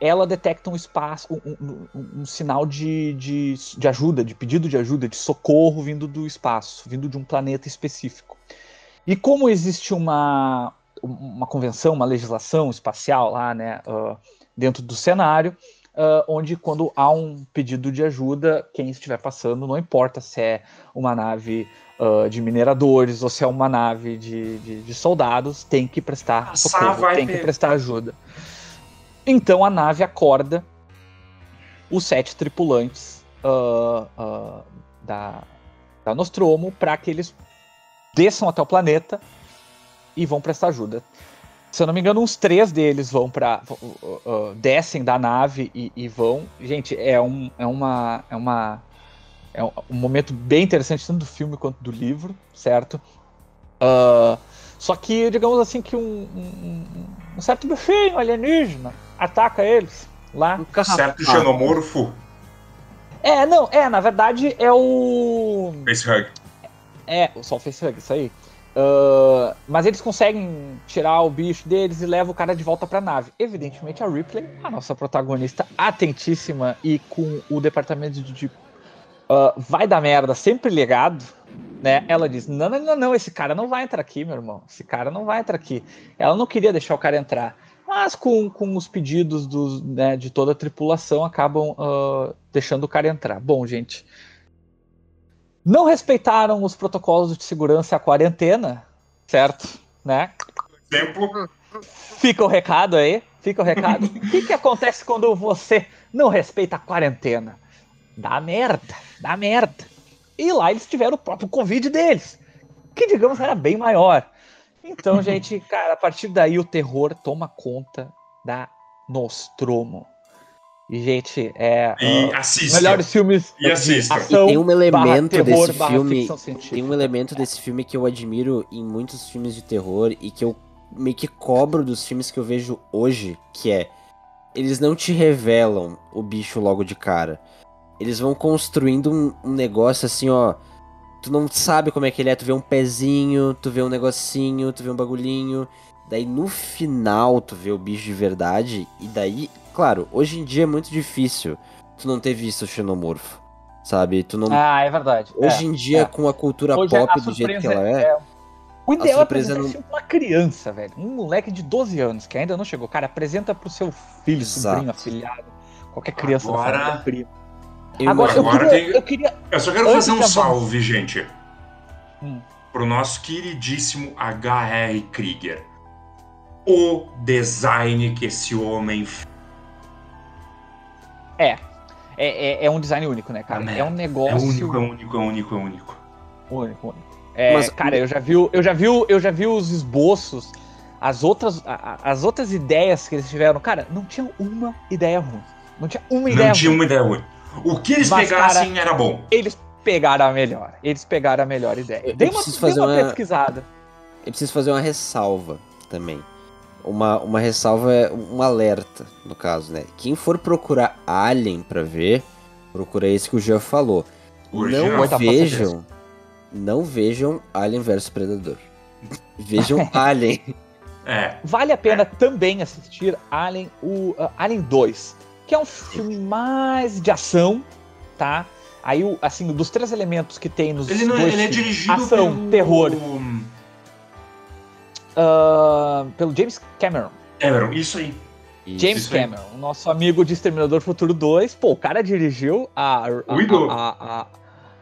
ela detecta um espaço, um, um- um- um sinal de, de, de ajuda, de pedido de ajuda, de socorro vindo do espaço, vindo de um planeta específico. E como existe uma, uma convenção, uma legislação espacial lá, né, ah, dentro do cenário, ah, onde quando há um pedido de ajuda, quem estiver passando, não importa se é uma nave ah, de mineradores ou se é uma nave de, de, de soldados, tem que prestar socorro, tem que prestar ajuda. Então a nave acorda os sete tripulantes ah, ah, da, da Nostromo para que eles desçam até o planeta e vão prestar ajuda. Se eu não me engano, uns três deles vão para descem da nave e, e vão. Gente, é um é uma é uma é um, momento bem interessante tanto do filme quanto do livro, certo? Ah, só que digamos assim que um, um- um- um certo bichinho alienígena ataca eles lá. Um. Certo xenomorfo. É, não, é, na verdade é o Facehug. É, o Sol Facehug, isso aí. Ah, mas eles conseguem tirar o bicho deles e levam o cara de volta pra nave. Evidentemente, a Ripley, a nossa protagonista, atentíssima e com o departamento de. de, ah, vai dar merda sempre ligado, né? Ela diz: não, não, não, não, esse cara não vai entrar aqui, meu irmão. Esse cara não vai entrar aqui. Ela não queria deixar o cara entrar. Mas com, com os pedidos dos, né, de toda a tripulação, acabam ah, deixando o cara entrar. Bom, gente, não respeitaram os protocolos de segurança e a quarentena, certo? Né? Exemplo. Fica o recado aí, fica o recado. O que, que acontece quando você não respeita a quarentena? Dá merda, dá merda. E lá eles tiveram o próprio Covid deles, que digamos era bem maior. Então, gente, cara, a partir daí o terror toma conta da Nostromo. E, gente, é. E uh, assista. melhores filmes E assista. E tem um elemento terror, desse filme. Tem um elemento desse filme que eu admiro em muitos filmes de terror e que eu meio que cobro dos filmes que eu vejo hoje, que é eles não te revelam o bicho logo de cara. Eles vão construindo um, um negócio assim, ó. Tu não sabe como é que ele é, tu vê um pezinho, tu vê um negocinho, tu vê um bagulhinho. Daí no final tu vê o bicho de verdade. E daí, claro, hoje em dia é muito difícil tu não ter visto o xenomorfo. Sabe? Tu não. Ah, é verdade. hoje é, em dia, é. com a cultura Hoje pop a do jeito que ela é. O ideal é apresentar não- uma criança, velho. Um moleque de 12 anos que ainda não chegou. Cara, apresenta pro seu filho, Exato. sobrinho, afilhado. Qualquer criança Agora- da família, primo. Eu Agora, eu, Agora queria, tem- eu queria. Eu só quero Antes fazer um salve, gente. Hum. Pro nosso queridíssimo H.R. Krieger. O design que esse homem. É. É, é, é um design único, né, cara? Ah, É um É negócio único, é único, é único, é único. único, único. É, Mas- cara, eu já vi, eu já vi, eu já vi os esboços, as outras, as outras ideias que eles tiveram. Cara, não tinha uma ideia ruim. Não tinha uma ideia Não tinha ruim. uma ideia ruim. O que eles Mas, pegassem era bom. Eles pegaram a melhor. Eles pegaram a melhor ideia. Eu- eu Dei uma, preciso dei fazer uma uma- pesquisada. Eu preciso fazer uma ressalva também. Uma, uma ressalva é um alerta, no caso, né? Quem for procurar Alien pra ver, procura esse que o Jean falou. Original. Não Oitava vejam, não vejam Alien vs Predador. Vejam Alien. É. Vale a pena também assistir Alien, o uh, Alien 2, que é um filme mais de ação, tá? Aí, assim, dos três elementos que tem nos Ele, não, dois ele é filmes, dirigido ação, pelo... terror, ah, pelo James Cameron. Cameron, isso aí. James Isso aí. Cameron, o nosso amigo de Exterminador Futuro 2. Pô, o cara dirigiu a, a, a, a,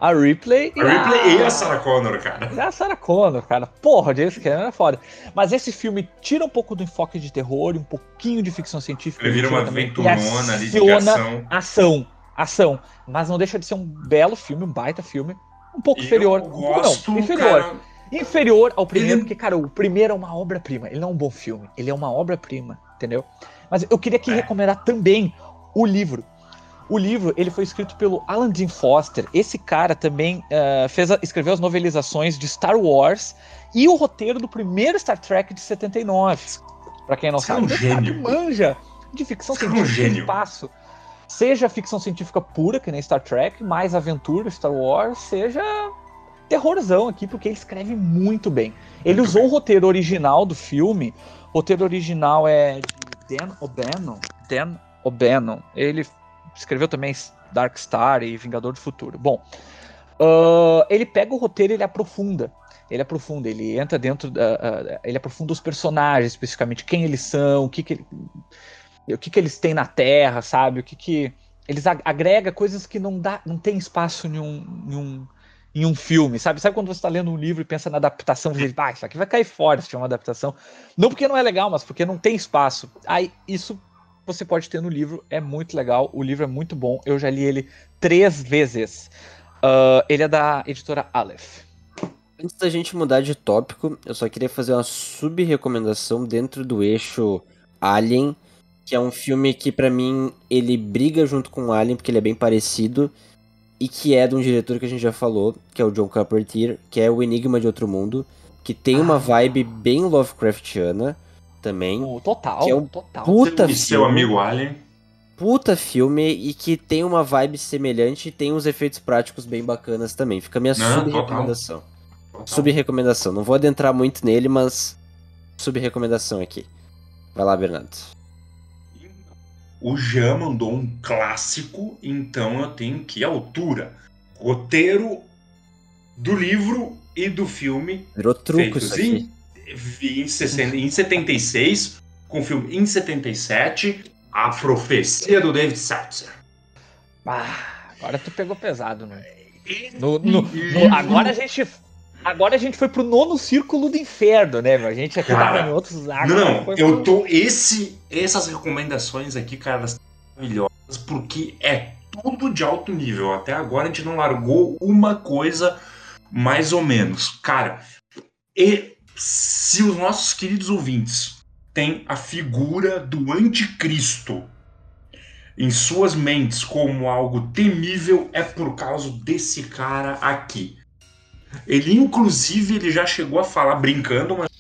a Ripley A Ripley e a Sarah Connor, cara. É a Sarah Connor, cara. Porra, James Cameron é foda. Mas esse filme tira um pouco do enfoque de terror, e um pouquinho de ficção científica. Ele vira uma aventurona e ali de ação. ação, ação. Mas não deixa de ser um belo filme, um baita filme. Um pouco E inferior. Um gosto, não, inferior. cara, Inferior ao primeiro, Ele- porque, cara, o primeiro é uma obra-prima. Ele não é um bom filme, ele é uma obra-prima, entendeu? Mas eu queria aqui É. recomendar também o livro. O livro ele foi escrito pelo Alan Dean Foster. Esse cara também eh, fez a- escreveu as novelizações de Star Wars e o roteiro do primeiro Star Trek de 79. Pra quem não é sabe, um Esse cara gênio. manja de ficção Esse cara é um científica de espaço. Seja ficção científica pura, que nem Star Trek, mais aventura, Star Wars, seja terrorzão aqui, porque ele escreve muito bem. Ele Muito usou bem. o roteiro original do filme. O roteiro original é de Dan O'Bannon. Dan O'Bannon. Ele escreveu também Dark Star e Vingador do Futuro. Bom, ah, ele pega o roteiro e ele aprofunda. Ele aprofunda, ele entra dentro ah, ele aprofunda os personagens, especificamente quem eles são, o que, que, o que, que eles têm na Terra, sabe? O que, que. Eles ag- agrega coisas que não dá, não tem espaço em um, em um, em um filme, sabe? Sabe quando você está lendo um livro e pensa na adaptação, você diz, ah, isso aqui vai cair fora se tiver uma adaptação. Não porque não é legal, mas porque não tem espaço. Aí isso você pode ter no livro, é muito legal, o livro é muito bom, eu já li ele três vezes. Ah, ele é da editora Aleph. Antes da gente mudar de tópico, eu só queria fazer uma sub-recomendação dentro do eixo Alien, que é um filme que pra mim ele briga junto com Alien porque ele é bem parecido e que é de um diretor que a gente já falou, que é o John Carpenter, que é o Enigma de Outro Mundo, que tem uma Ah. vibe bem Lovecraftiana também. O total, Que é um total. Puta E seu filme. amigo Alien. puta filme e que tem uma vibe semelhante e tem uns efeitos práticos bem bacanas também. Fica a minha sub-recomendação. Sub-recomendação. Não vou adentrar muito nele, mas sub-recomendação aqui. Vai lá, Bernardo. O Jean mandou um clássico, então eu tenho que ir à altura. Roteiro do livro e do filme Virou truco feitos isso aqui. Em, em, 60 em 76, com o filme em 77, A Profecia do David Satcher. Ah, agora tu pegou pesado, né? No, no- no- agora a gente. Agora a gente foi pro nono círculo do inferno, né, meu? A gente aqui Cara, tava em outros Não, agora não, eu pro- tô. Esse, essas recomendações aqui, cara, elas maravilhosas, porque é tudo de alto nível. Até agora a gente não largou uma coisa mais ou menos. Cara, e se os nossos queridos ouvintes têm a figura do anticristo em suas mentes como algo temível, é por causa desse cara aqui. Ele, inclusive, ele já chegou a falar brincando, mas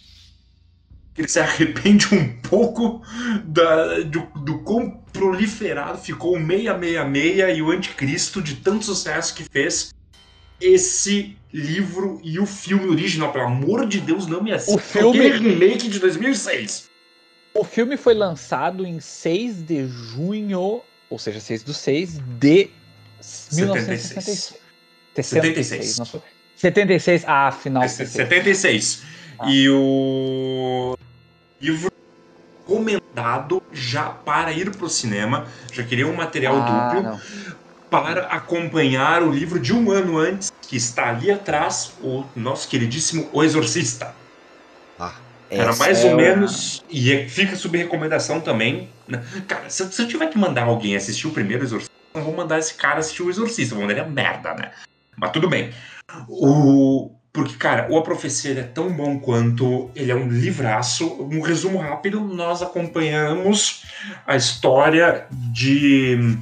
ele se arrepende um pouco da, do, do quão proliferado ficou o 666 e o Anticristo de tanto sucesso que fez esse livro e o filme original. Pelo amor de Deus, não me assista. O filme- Aquele remake de 2006. O filme foi lançado em 6 de junho, ou seja, 6 do 6 de 1966. 76. Não foi- 76, ah, final. É 76. E o livro recomendado já para ir pro cinema. Já queria um material Ah, duplo. não. Para acompanhar o livro de um ano antes, que está ali atrás, o nosso queridíssimo O Exorcista. Era Essa mais é ou menos, e é- fica sob recomendação também. né? Cara, se, eu- se eu tiver que mandar alguém assistir o primeiro Exorcista, eu não vou mandar esse cara assistir o Exorcista, vou mandar ele a merda, né? Mas tudo bem. O... Porque, cara, o A Profecia é tão bom quanto ele é um livraço. Um resumo rápido, nós acompanhamos a história de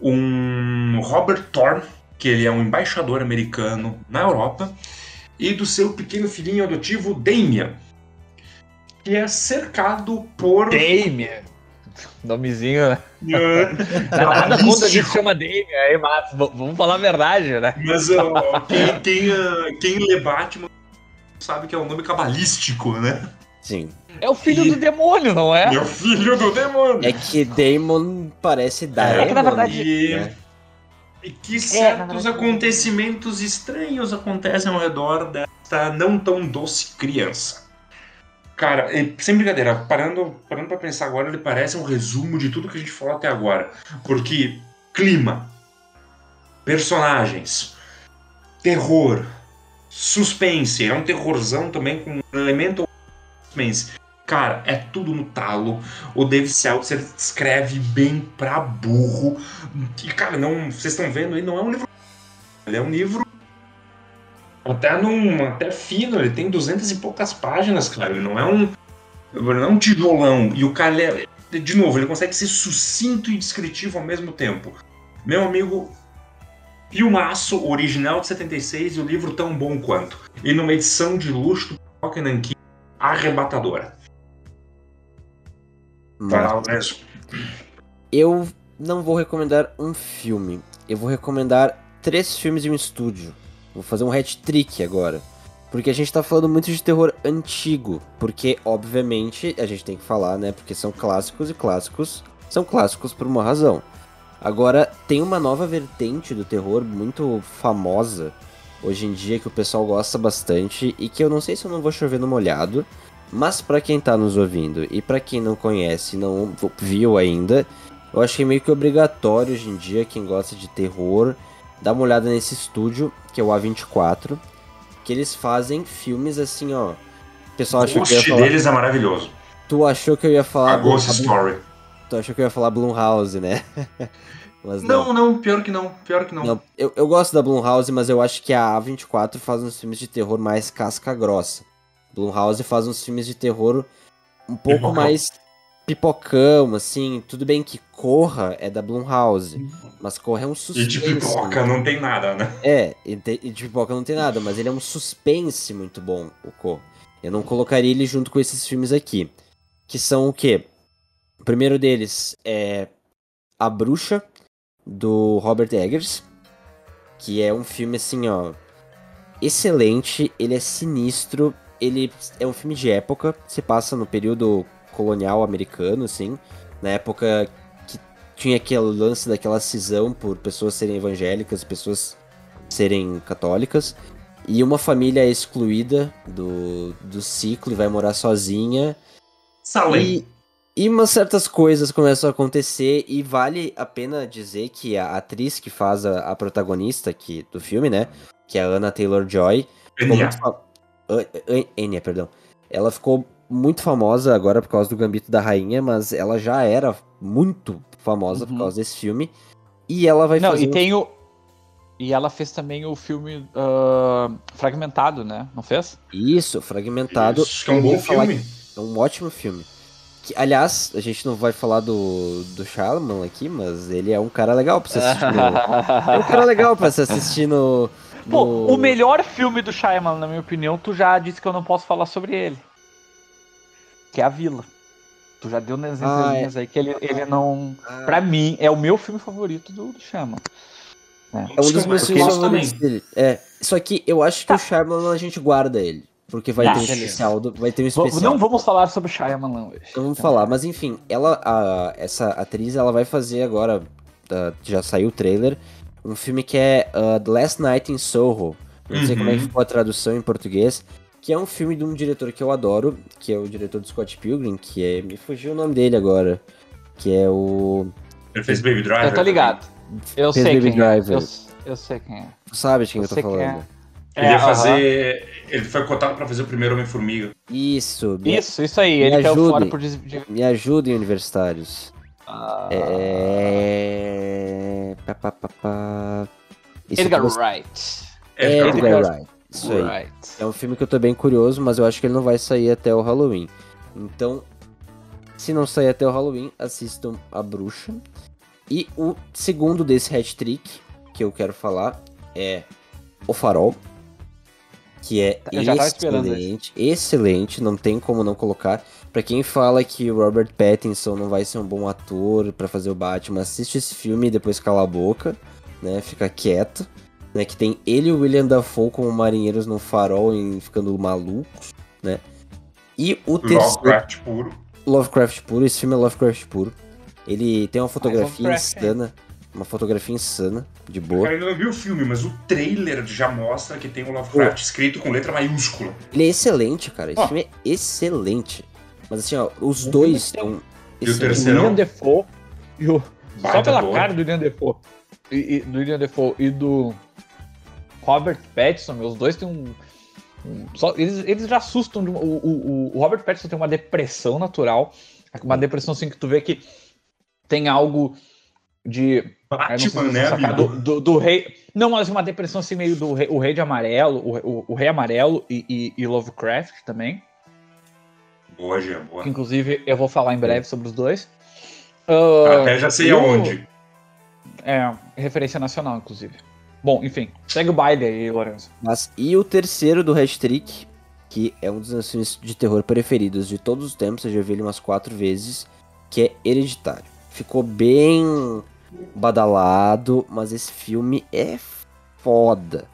um Robert Thorne, que ele é um embaixador americano na Europa, e do seu pequeno filhinho adotivo, Damien, que é cercado por... Damien. Nomezinho, né? Ah, Nada contra cabalístico. se chama Damien, aí, mas vamos falar a verdade, né? Mas ó, quem, quem, ah, quem lê Batman sabe que é um nome cabalístico, né? Sim. É o filho E- do demônio, não é? Meu filho do demônio. É que Damon parece Daemon. que, na verdade- E, né? e que na certos verdade- acontecimentos estranhos acontecem ao redor desta não tão doce criança. Cara, sem brincadeira, parando, parando pra pensar agora, ele parece um resumo de tudo que a gente falou até agora. Porque clima, personagens, terror, suspense, é um terrorzão também com um elemento Cara, é tudo no talo. O Dave Seltzer escreve bem pra burro. E, cara, não, vocês estão vendo aí, não é um livro. Ele é um livro até, num, até fino, ele tem duzentas e poucas páginas, cara. Ele não é um. Não é um tijolão. E o cara, é- de novo, ele consegue ser sucinto e descritivo ao mesmo tempo. Meu amigo, filmaço original de 76 e o livro tão bom quanto. E numa edição de luxo do Nankin arrebatadora. Vai lá, Lourenço. Eu não vou recomendar um filme. Eu vou recomendar três filmes de um estúdio. Vou fazer um hat-trick agora. Porque a gente tá falando muito de terror antigo. Porque, obviamente, a gente tem que falar, né? Porque são clássicos e clássicos são clássicos por uma razão. Agora, tem uma nova vertente do terror muito famosa hoje em dia que o pessoal gosta bastante e que eu não sei se eu não vou chover no molhado, mas pra quem tá nos ouvindo e pra quem não conhece e não viu ainda, eu achei meio que obrigatório hoje em dia, quem gosta de terror, dar uma olhada nesse estúdio, que é o A24, que eles fazem filmes assim, ó. O pessoal O achou que eu ia falar. deles é maravilhoso. Tu achou que eu ia falar. A Ghost Story. Tu achou que eu ia falar Blumhouse, né? mas não. Não, não, pior que não. Pior que não. Não, eu, eu gosto da Blumhouse, mas eu acho que a A24 faz uns filmes de terror mais casca grossa. Blumhouse faz uns filmes de terror um pouco Pipocão. mais pipocão, assim. Tudo bem que Corra é da Blumhouse, mas Corra é um E suspense. de pipoca não tem nada, né? É, e de, e de pipoca não tem nada, mas ele é um suspense muito bom, o Corra. Eu não colocaria ele junto com esses filmes aqui. Que são o quê? O primeiro deles é A Bruxa, do Robert Eggers. Que é um filme assim, ó. Excelente, ele é sinistro. Ele é um filme de época, se passa no período colonial americano, assim. Na época que tinha aquele lance daquela cisão por pessoas serem evangélicas pessoas serem católicas. E uma família é excluída do, do ciclo e vai morar sozinha. Salem. E, e umas certas coisas começam a acontecer e vale a pena dizer que a atriz que faz a, a protagonista aqui do filme, né? que é a Anna Taylor-Joy. ficou Enya. Enya, perdão. Ela ficou muito famosa agora por causa do Gambito da Rainha, mas ela já era muito famosa por Uhum. causa desse filme. E ela vai Não, fazer e tem o. E ela fez também o filme ah, Fragmentado, né? Não fez? isso, fragmentado. Isso, que é um Eu bom filme. É um ótimo filme. Que, aliás, a gente não vai falar do, do Shyamalan aqui, mas ele é um cara legal pra você assistir. no- É um cara legal pra você assistir no. Pô, no- o melhor filme do Shyamalan, na minha opinião, tu já disse que eu não posso falar sobre ele. Que é A Vila. Tu já deu nas Ah, entrelinhas aí que ele, ele não... Ah, Pra mim, é o meu filme favorito do, do Shyamalan. É um dos meus filmes eu favoritos também. dele. É. Só que eu acho que Tá. o Shyamalan a gente guarda ele. Porque vai Tá, ter um especial. do- vai ter um especial. Não vamos falar sobre Shyamalan hoje. Então vamos falar, mas enfim, ela, a- essa atriz, ela vai fazer agora, ah, já saiu o trailer, um filme que é ah, The Last Night in Soho. Não sei como é que Uhum. ficou a tradução em português, que é um filme de um diretor que eu adoro, que é o diretor do Scott Pilgrim, que é, me fugiu o nome dele agora, que é o, Ele fez Baby Driver. Eu tô ligado. Eu Fez sei Baby quem é. Driver. Eu, eu sei quem é. tu sabe de quem Eu eu, tô sei quem falando. é. Ele ia aham. fazer. Ele foi cotado pra fazer o primeiro Homem-Formiga. Isso, me, Isso, isso aí. Me Ele caiu ajude. fora por... me ajudem, universitários. Ah, É... Pá, pá, pá, pá. Isso Edgar vai- Wright. É, Edgar Edgar Wright. Isso aí. Wright. É um filme que eu tô bem curioso, mas eu acho que ele não vai sair até o Halloween. Então, se não sair até o Halloween, assistam A Bruxa. E o segundo desse hat-trick que eu quero falar é O Farol. Que é excelente, excelente, não tem como não colocar. Pra quem fala que o Robert Pattinson não vai ser um bom ator pra fazer o Batman, assiste esse filme e depois cala a boca, né? Fica quieto né, que tem ele e o William Dafoe como marinheiros no farol e ficando malucos, né? E o terceiro Lovecraft puro. Lovecraft puro, esse filme é Lovecraft puro. Ele tem uma fotografia Lovecraft, hein? Uma fotografia insana, de boa. Cara, eu não vi o filme, mas o trailer já mostra que tem o Lovecraft escrito com letra maiúscula. Ele é excelente, cara. Esse Ó. filme é excelente. Mas assim, ó, os dois estão E o O terceiro? William Defoe e o... Só Baita pela ator. cara do William Defoe. E, e- do William Defoe e do Robert Pattinson, meus dois têm um. um- só, eles, eles já assustam. de uma- o, o, o Robert Pattinson tem uma depressão natural. Uma depressão assim que tu vê que tem algo de. se Batman, vocês né, amigo? do, do, do rei. Não, mas uma depressão assim meio do rei, o rei de amarelo, o, o, o rei amarelo e, e, e Lovecraft também. Boa, Jean, boa. inclusive eu vou falar em breve sobre os dois. Ah, Até já sei aonde. É, referência nacional, inclusive. Bom, enfim, segue o baile aí, Lourenço. Mas e o terceiro do hat-trick, que é um dos meus filmes de terror preferidos de todos os tempos, eu já vi ele umas quatro vezes, que é Hereditário. Ficou bem badalado, mas esse filme é foda.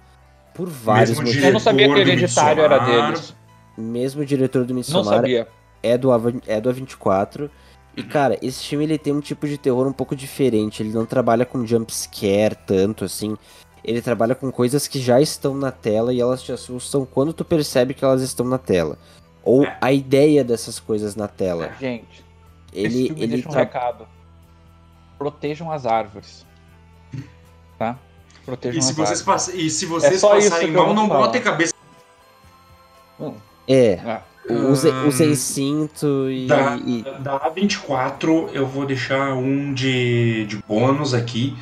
Por vários Mesmo motivos. Eu não sabia que do Hereditário era deles. Mesmo diretor do sabia. é do, é do A24. E, cara, esse filme ele tem um tipo de terror um pouco diferente. Ele não trabalha com jump scare tanto, assim. Ele trabalha com coisas que já estão na tela e elas te assustam quando tu percebe que elas estão na tela. Ou É. a ideia dessas coisas na tela. Gente, esse Ele, filme ele deixa um tra- recado. Protejam as árvores. Tá? Protejam E se as vocês, árvores. pass... e se vocês só isso passarem mal, não falar. botem cabeça É, Ah, usem, Hum. usem cinto e, Tá. e- Da A24, eu vou deixar um de, de bônus aqui,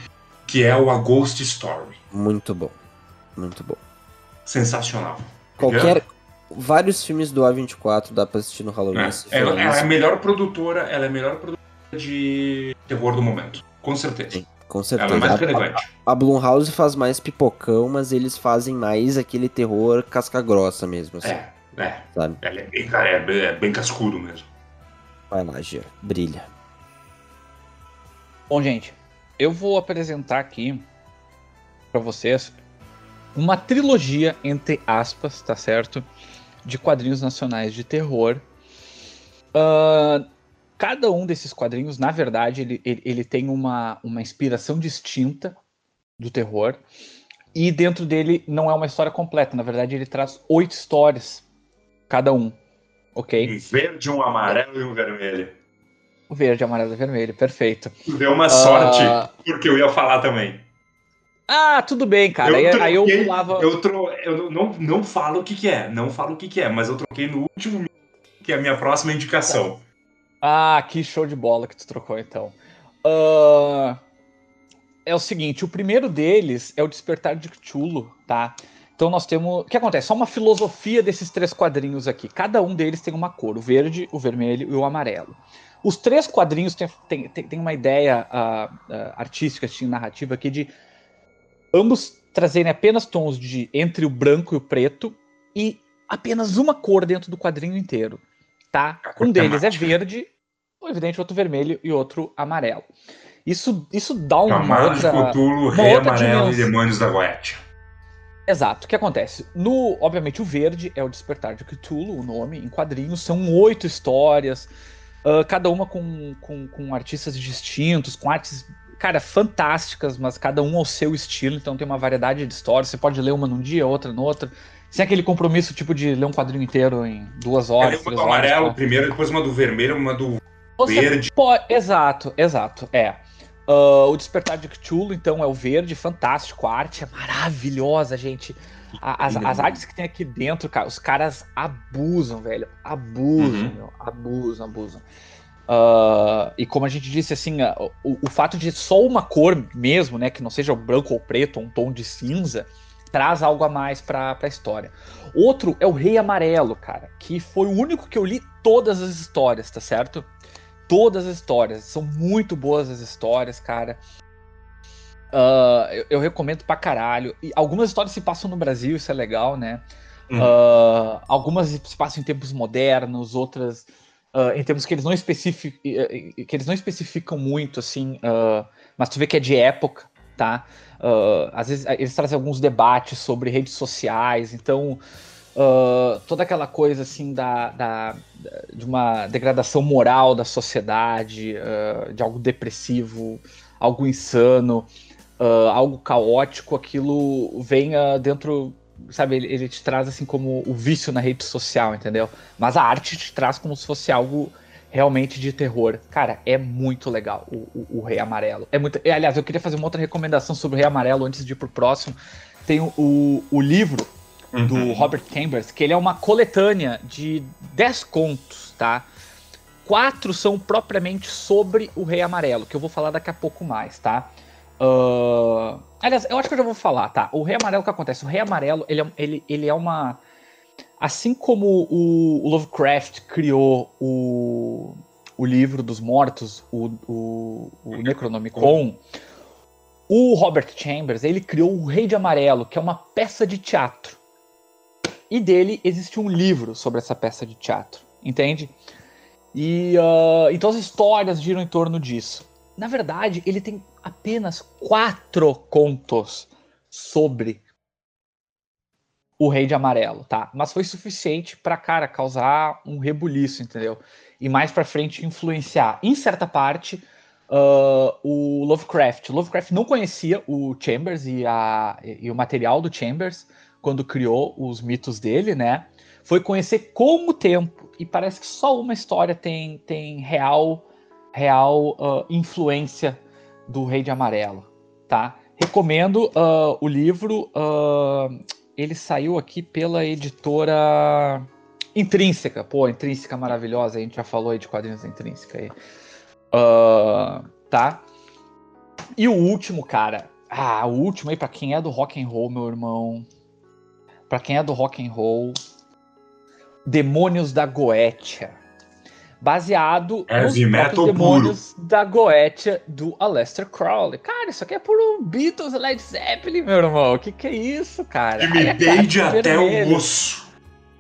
que é o A Ghost Story. Muito bom. Muito bom. Sensacional. Qualquer. Vários filmes do A24 dá pra assistir no Halloween. É, ela, ela é a melhor produtora, ela é a melhor produtora de terror do momento. Com certeza. Sim, Com Ela certeza. é mais A- relevante. A Blumhouse faz mais pipocão, mas eles fazem mais aquele terror casca grossa mesmo, assim, É, é. sabe? Ela é bem, é bem, é bem cascudo mesmo. Vai lá, Gia, brilha. Bom, gente, eu vou apresentar aqui pra vocês uma trilogia, entre aspas, tá certo? De quadrinhos nacionais de terror. Ah, cada um desses quadrinhos, na verdade, ele, ele, ele tem uma, uma inspiração distinta do terror. E dentro dele não é uma história completa. Na verdade, ele traz oito histórias, cada um. Ok? Um verde, um amarelo e um vermelho. O verde, amarelo e vermelho, perfeito. Deu uma sorte, Ah. porque eu ia falar também. Ah, tudo bem, cara. eu aí, troquei, aí eu pulava. Eu, tro... eu não, não falo o que, que é, não falo o que, que é, mas eu troquei no último que é a minha próxima indicação. Ah, que show de bola que tu trocou então. Uh, é o seguinte, o primeiro deles é o Despertar de Cthulhu, tá? Então nós temos. O que acontece? Só uma filosofia desses três quadrinhos aqui. Cada um deles tem uma cor: o verde, o vermelho e o amarelo. Os três quadrinhos têm, têm, têm uma ideia uh, uh, artística, assim, narrativa aqui de ambos trazerem apenas tons de entre o branco e o preto e apenas uma cor dentro do quadrinho inteiro, tá? Um deles é verde, evidente outro vermelho e outro amarelo. Isso, isso dá uma Camada outra, de Cthulhu, uma Rei outra Amarelo e dimensão. Demônios da Goetia. Exato. O que acontece? No, obviamente, o verde é o Despertar de Cthulhu, o nome, em quadrinhos. São oito histórias, ah, cada uma com, com, com artistas distintos, com artes, cara, fantásticas, mas cada um ao seu estilo. Então tem uma variedade de histórias. Você pode ler uma num dia, outra no outro. Sem aquele compromisso, tipo, de ler um quadrinho inteiro em duas É horas, uma três do amarelo tá? primeiro, depois uma do vermelho, uma do Você verde. pode- Exato, exato, é. Ah, o Despertar de Cthulhu, então, é o verde, fantástico, a arte é maravilhosa, gente. A- As, as mano. artes que tem aqui dentro, cara, os caras abusam, velho. Abusam, Uhum. meu. Abusam, abusam. Ah, e como a gente disse, assim, a- o, o fato de só uma cor mesmo, né, que não seja o branco ou preto, um tom de cinza, traz algo a mais pra, pra história. Outro é o Rei Amarelo, cara, que foi o único que eu li todas as histórias, tá certo? Todas as histórias. São muito boas as histórias, cara. Ah, eu, eu recomendo pra caralho. E algumas histórias se passam no Brasil, isso é legal, né? Uhum. Ah, algumas se passam em tempos modernos, outras ah, em tempos que eles não especificam, que eles não especificam muito, assim, mas tu vê que é de época, tá? Às vezes eles trazem alguns debates sobre redes sociais, então ah, toda aquela coisa assim da, da- de uma degradação moral da sociedade, ah, de algo depressivo, algo insano, ah, algo caótico, aquilo ah, dentro, sabe, ele, ele te traz assim como o vício na rede social, entendeu? Mas a arte te traz como se fosse algo realmente de terror. Cara, é muito legal o, o, o Rei Amarelo. É muito. aliás, eu queria fazer uma outra recomendação sobre o Rei Amarelo antes de ir pro próximo. Tem o, o, o livro do Uhum. Robert Chambers, que ele é uma coletânea de 10 contos, tá? Quatro são propriamente sobre o Rei Amarelo, que eu vou falar daqui a pouco mais, tá? Ah, aliás, eu acho que eu já vou falar, tá? O Rei Amarelo, o que acontece? O Rei Amarelo, ele é, ele, ele é uma... Assim como o, o Lovecraft criou o, o livro dos mortos, o, o, o Necronomicon, o Robert Chambers, ele criou o Rei de Amarelo, que é uma peça de teatro. E dele existe um livro sobre essa peça de teatro, entende? E ah, então as histórias giram em torno disso. Na verdade, ele tem apenas quatro contos sobre o Rei de Amarelo, tá? Mas foi suficiente pra, cara, causar um rebuliço, entendeu? E mais pra frente influenciar, em certa parte, ah, o Lovecraft. Lovecraft não conhecia o Chambers e, a, e o material do Chambers quando criou os mitos dele, né? Foi conhecer com o tempo. E parece que só uma história tem, tem real, real ah, influência do Rei de Amarelo, tá? Recomendo ah, o livro. ah, ele saiu aqui pela editora Intrínseca. Pô, Intrínseca maravilhosa. A gente já falou aí de quadrinhos Intrínseca aí. Tá? E o último, cara. Ah, o último aí pra quem é do rock and roll, meu irmão. Pra quem é do rock and roll, Demônios da Goetia. Baseado Heavy nos Demônios da Goetia do Aleister Crowley. Cara, isso aqui é por um Beatles Led Zeppelin, meu irmão. O que que é isso, cara? Que me deide caixa até vermelha. o osso.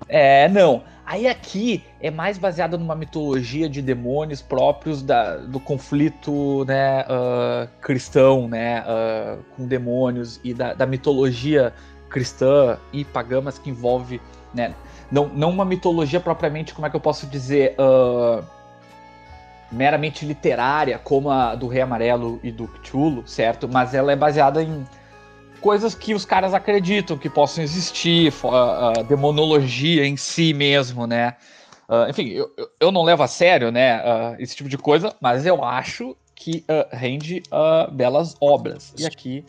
É, não. Aí aqui é mais baseado numa mitologia de demônios próprios da- do conflito né, ah, cristão, né, ah, com demônios e da, da mitologia cristã e pagã, mas que envolve, né, não, não uma mitologia propriamente, como é que eu posso dizer, ah, meramente literária, como a do Rei Amarelo e do Cthulhu, certo? Mas ela é baseada em coisas que os caras acreditam que possam existir, fo- a, a demonologia em si mesmo, né? Ah, enfim, eu, eu- não levo a sério, né, ah, esse tipo de coisa, mas eu acho que ah, rende belas obras. E aqui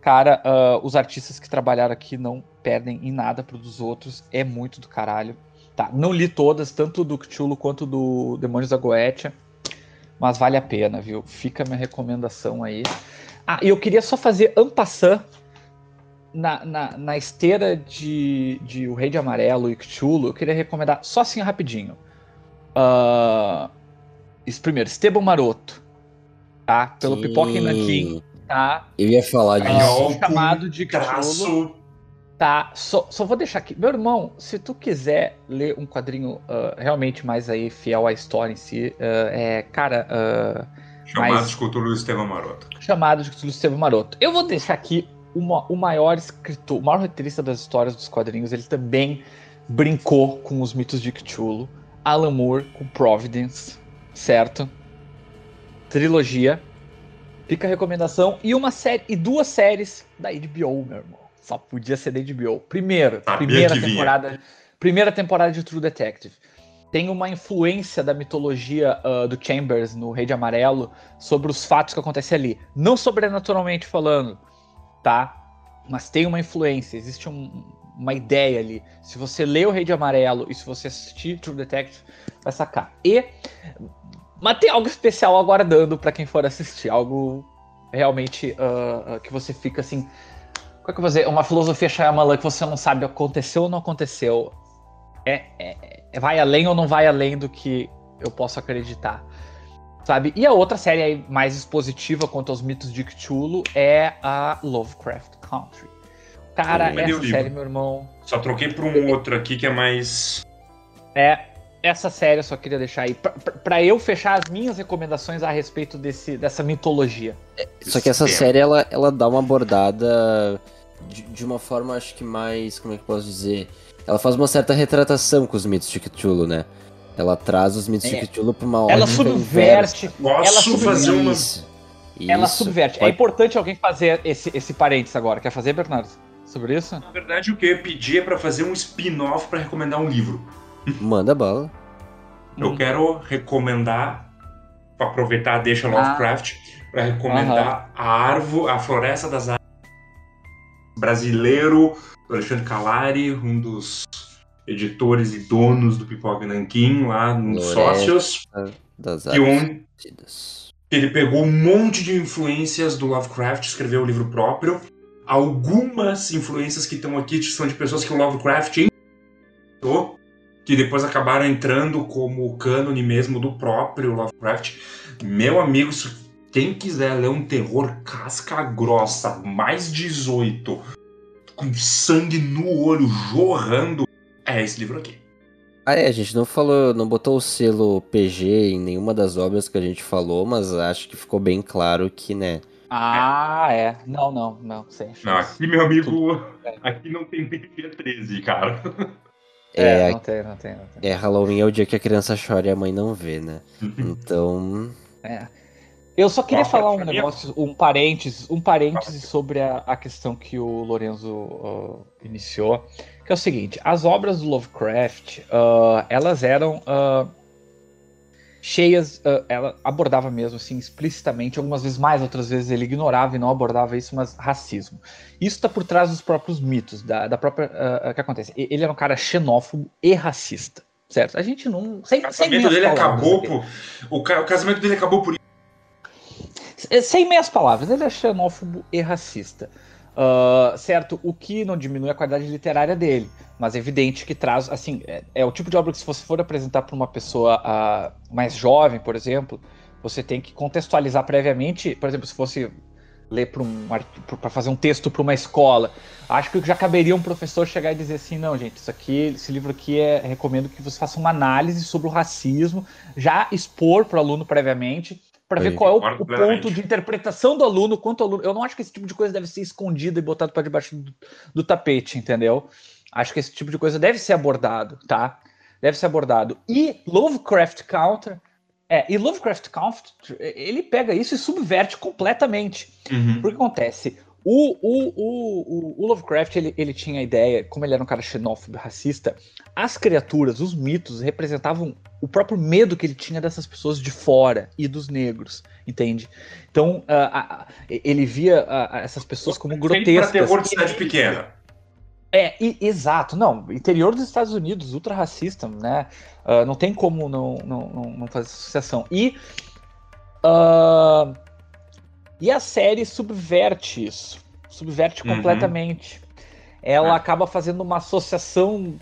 Cara, uh, os artistas que trabalharam aqui não perdem em nada pro dos outros. É muito do caralho. Tá, não li todas, tanto do Cthulhu quanto do Demônios da Goetia. Mas vale a pena, viu? Fica a minha recomendação aí. Ah, e eu queria só fazer ampassant na, na, na esteira de, de O Rei de Amarelo e Cthulhu. Eu queria recomendar só assim rapidinho. Uh, isso primeiro, Esteban Maroto. Tá? Pelo Sim. Pipoca e Nanquim. Tá? Eu ia falar disso. Canhol chamado de Cthulhu. traço. Tá, só, só vou deixar aqui. Meu irmão, se tu quiser ler um quadrinho ah, realmente mais aí fiel à história em si, ah, é, cara, ah, Chamado Mas- de do Estevam Maroto. chamado de Cthulhu Estevam Maroto. Eu vou deixar aqui uma- o maior escritor, o maior roteirista das histórias dos quadrinhos, ele também brincou com os mitos de Cthulhu. Alan Moore com Providence, certo? Trilogia. Fica a recomendação. E uma série e duas séries da HBO, meu irmão. Só podia ser da HBO. Primeiro, Sabia primeira vinha. temporada. Primeira temporada de True Detective. Tem uma influência da mitologia ah, do Chambers no Rei de Amarelo sobre os fatos que acontecem ali. Não sobrenaturalmente falando, tá? Mas tem uma influência, existe um- uma ideia ali. Se você lê o Rei de Amarelo e se você assistir True Detective, vai sacar. E. Mas tem algo especial aguardando pra quem for assistir. Algo realmente ah, que você fica assim. Como é que eu vou dizer? Uma filosofia Shyamalan que você não sabe aconteceu ou não aconteceu. É, é- é- vai além ou não vai além do que eu posso acreditar. Sabe? E a outra série aí mais expositiva quanto aos mitos de Cthulhu é a Lovecraft Country. Cara, essa livro. série, meu irmão, Só troquei por um outro aqui que é mais. é essa série eu só queria deixar aí pra eu fechar as minhas recomendações a respeito desse, dessa mitologia. Só que essa série, ela, ela dá uma abordada de, de uma forma, acho que mais. Como é que eu posso dizer? Ela faz uma certa retratação com os mitos de Cthulhu, né? Ela traz os mitos É. de Cthulhu pra uma Ela subverte, Ela subverte- fazer uma. Isso. ela Isso. subverte. É Pode- importante alguém fazer esse, esse parênteses agora. Quer fazer, Bernardo? Sobre isso? Na verdade, o que eu ia pedir é pra fazer um spin-off pra recomendar um livro. Manda bala. Eu Hum. quero recomendar, pra aproveitar a deixa Ah. Lovecraft, pra recomendar a árvore, a Floresta das Árvores brasileiro, do Alexandre Calari, um dos editores e donos do Pipoca Nanquim, lá no Loresta. Sócios, Das que áreas. ele pegou um monte de influências do Lovecraft, escreveu o livro próprio. Algumas influências que estão aqui são de pessoas que o Lovecraft que depois acabaram entrando como cânone mesmo do próprio Lovecraft. Meu amigo, se quem quiser ler um terror casca grossa, mais 18, com sangue no olho jorrando, é esse livro aqui. Ah, é, a gente não falou, não botou o selo PG em nenhuma das obras que a gente falou, mas acho que ficou bem claro que, né? Ah, é. Não, não, não. Sem Não, chance. aqui, meu amigo, aqui não tem PG-13, cara. É, É, não tem, não tem, não tem. é, Halloween é o dia que a criança chora e a mãe não vê, né? Então. É. Eu só queria Qual falar um mim? negócio, um parênteses, um parênteses sobre a, a questão que o Lorenzo uh, iniciou, que é o seguinte: as obras do Lovecraft, uh, elas eram uh, cheias, uh, ela abordava mesmo assim explicitamente, algumas vezes mais, outras vezes ele ignorava e não abordava isso, mas racismo. Isso está por trás dos próprios mitos, da, da própria, uh, uh, que acontece. Ele era um cara xenófobo e racista, certo? A gente não, sem, O casamento dele acabou aqui. por. O, ca- o casamento dele acabou por É, Sem meias palavras, ele é xenófobo e racista. Ah, certo, o que não diminui a qualidade literária dele, mas é evidente que traz, assim, é, é o tipo de obra que se você for apresentar para uma pessoa ah, mais jovem, por exemplo, você tem que contextualizar previamente, por exemplo, se fosse ler para um para fazer um texto para uma escola, acho que já caberia um professor chegar e dizer assim, não, gente, isso aqui, esse livro aqui é recomendo que você faça uma análise sobre o racismo, já expor para o aluno previamente para ver qual é o, o ponto de interpretação do aluno, quanto o aluno. Eu não acho que esse tipo de coisa deve ser escondido e botado para debaixo do, do tapete, entendeu? Acho que esse tipo de coisa deve ser abordado, tá? Deve ser abordado. E Lovecraft Counter. É, e Lovecraft Country, ele pega isso e subverte completamente. Uhum. Porque acontece, O, o, o, o, Lovecraft, ele, ele tinha a ideia, como ele era um cara xenófobo racista, as criaturas, os mitos, representavam o próprio medo que ele tinha dessas pessoas de fora e dos negros, entende? Então, uh, uh, ele via uh, essas pessoas como grotescas. Pra terror de cidade pequena. É, e, exato, não, interior dos Estados Unidos, ultra racista, né? não tem como não, não, não, não fazer associação. E Uh, e a série subverte isso. Subverte uhum. completamente. Ela é. acaba fazendo uma associação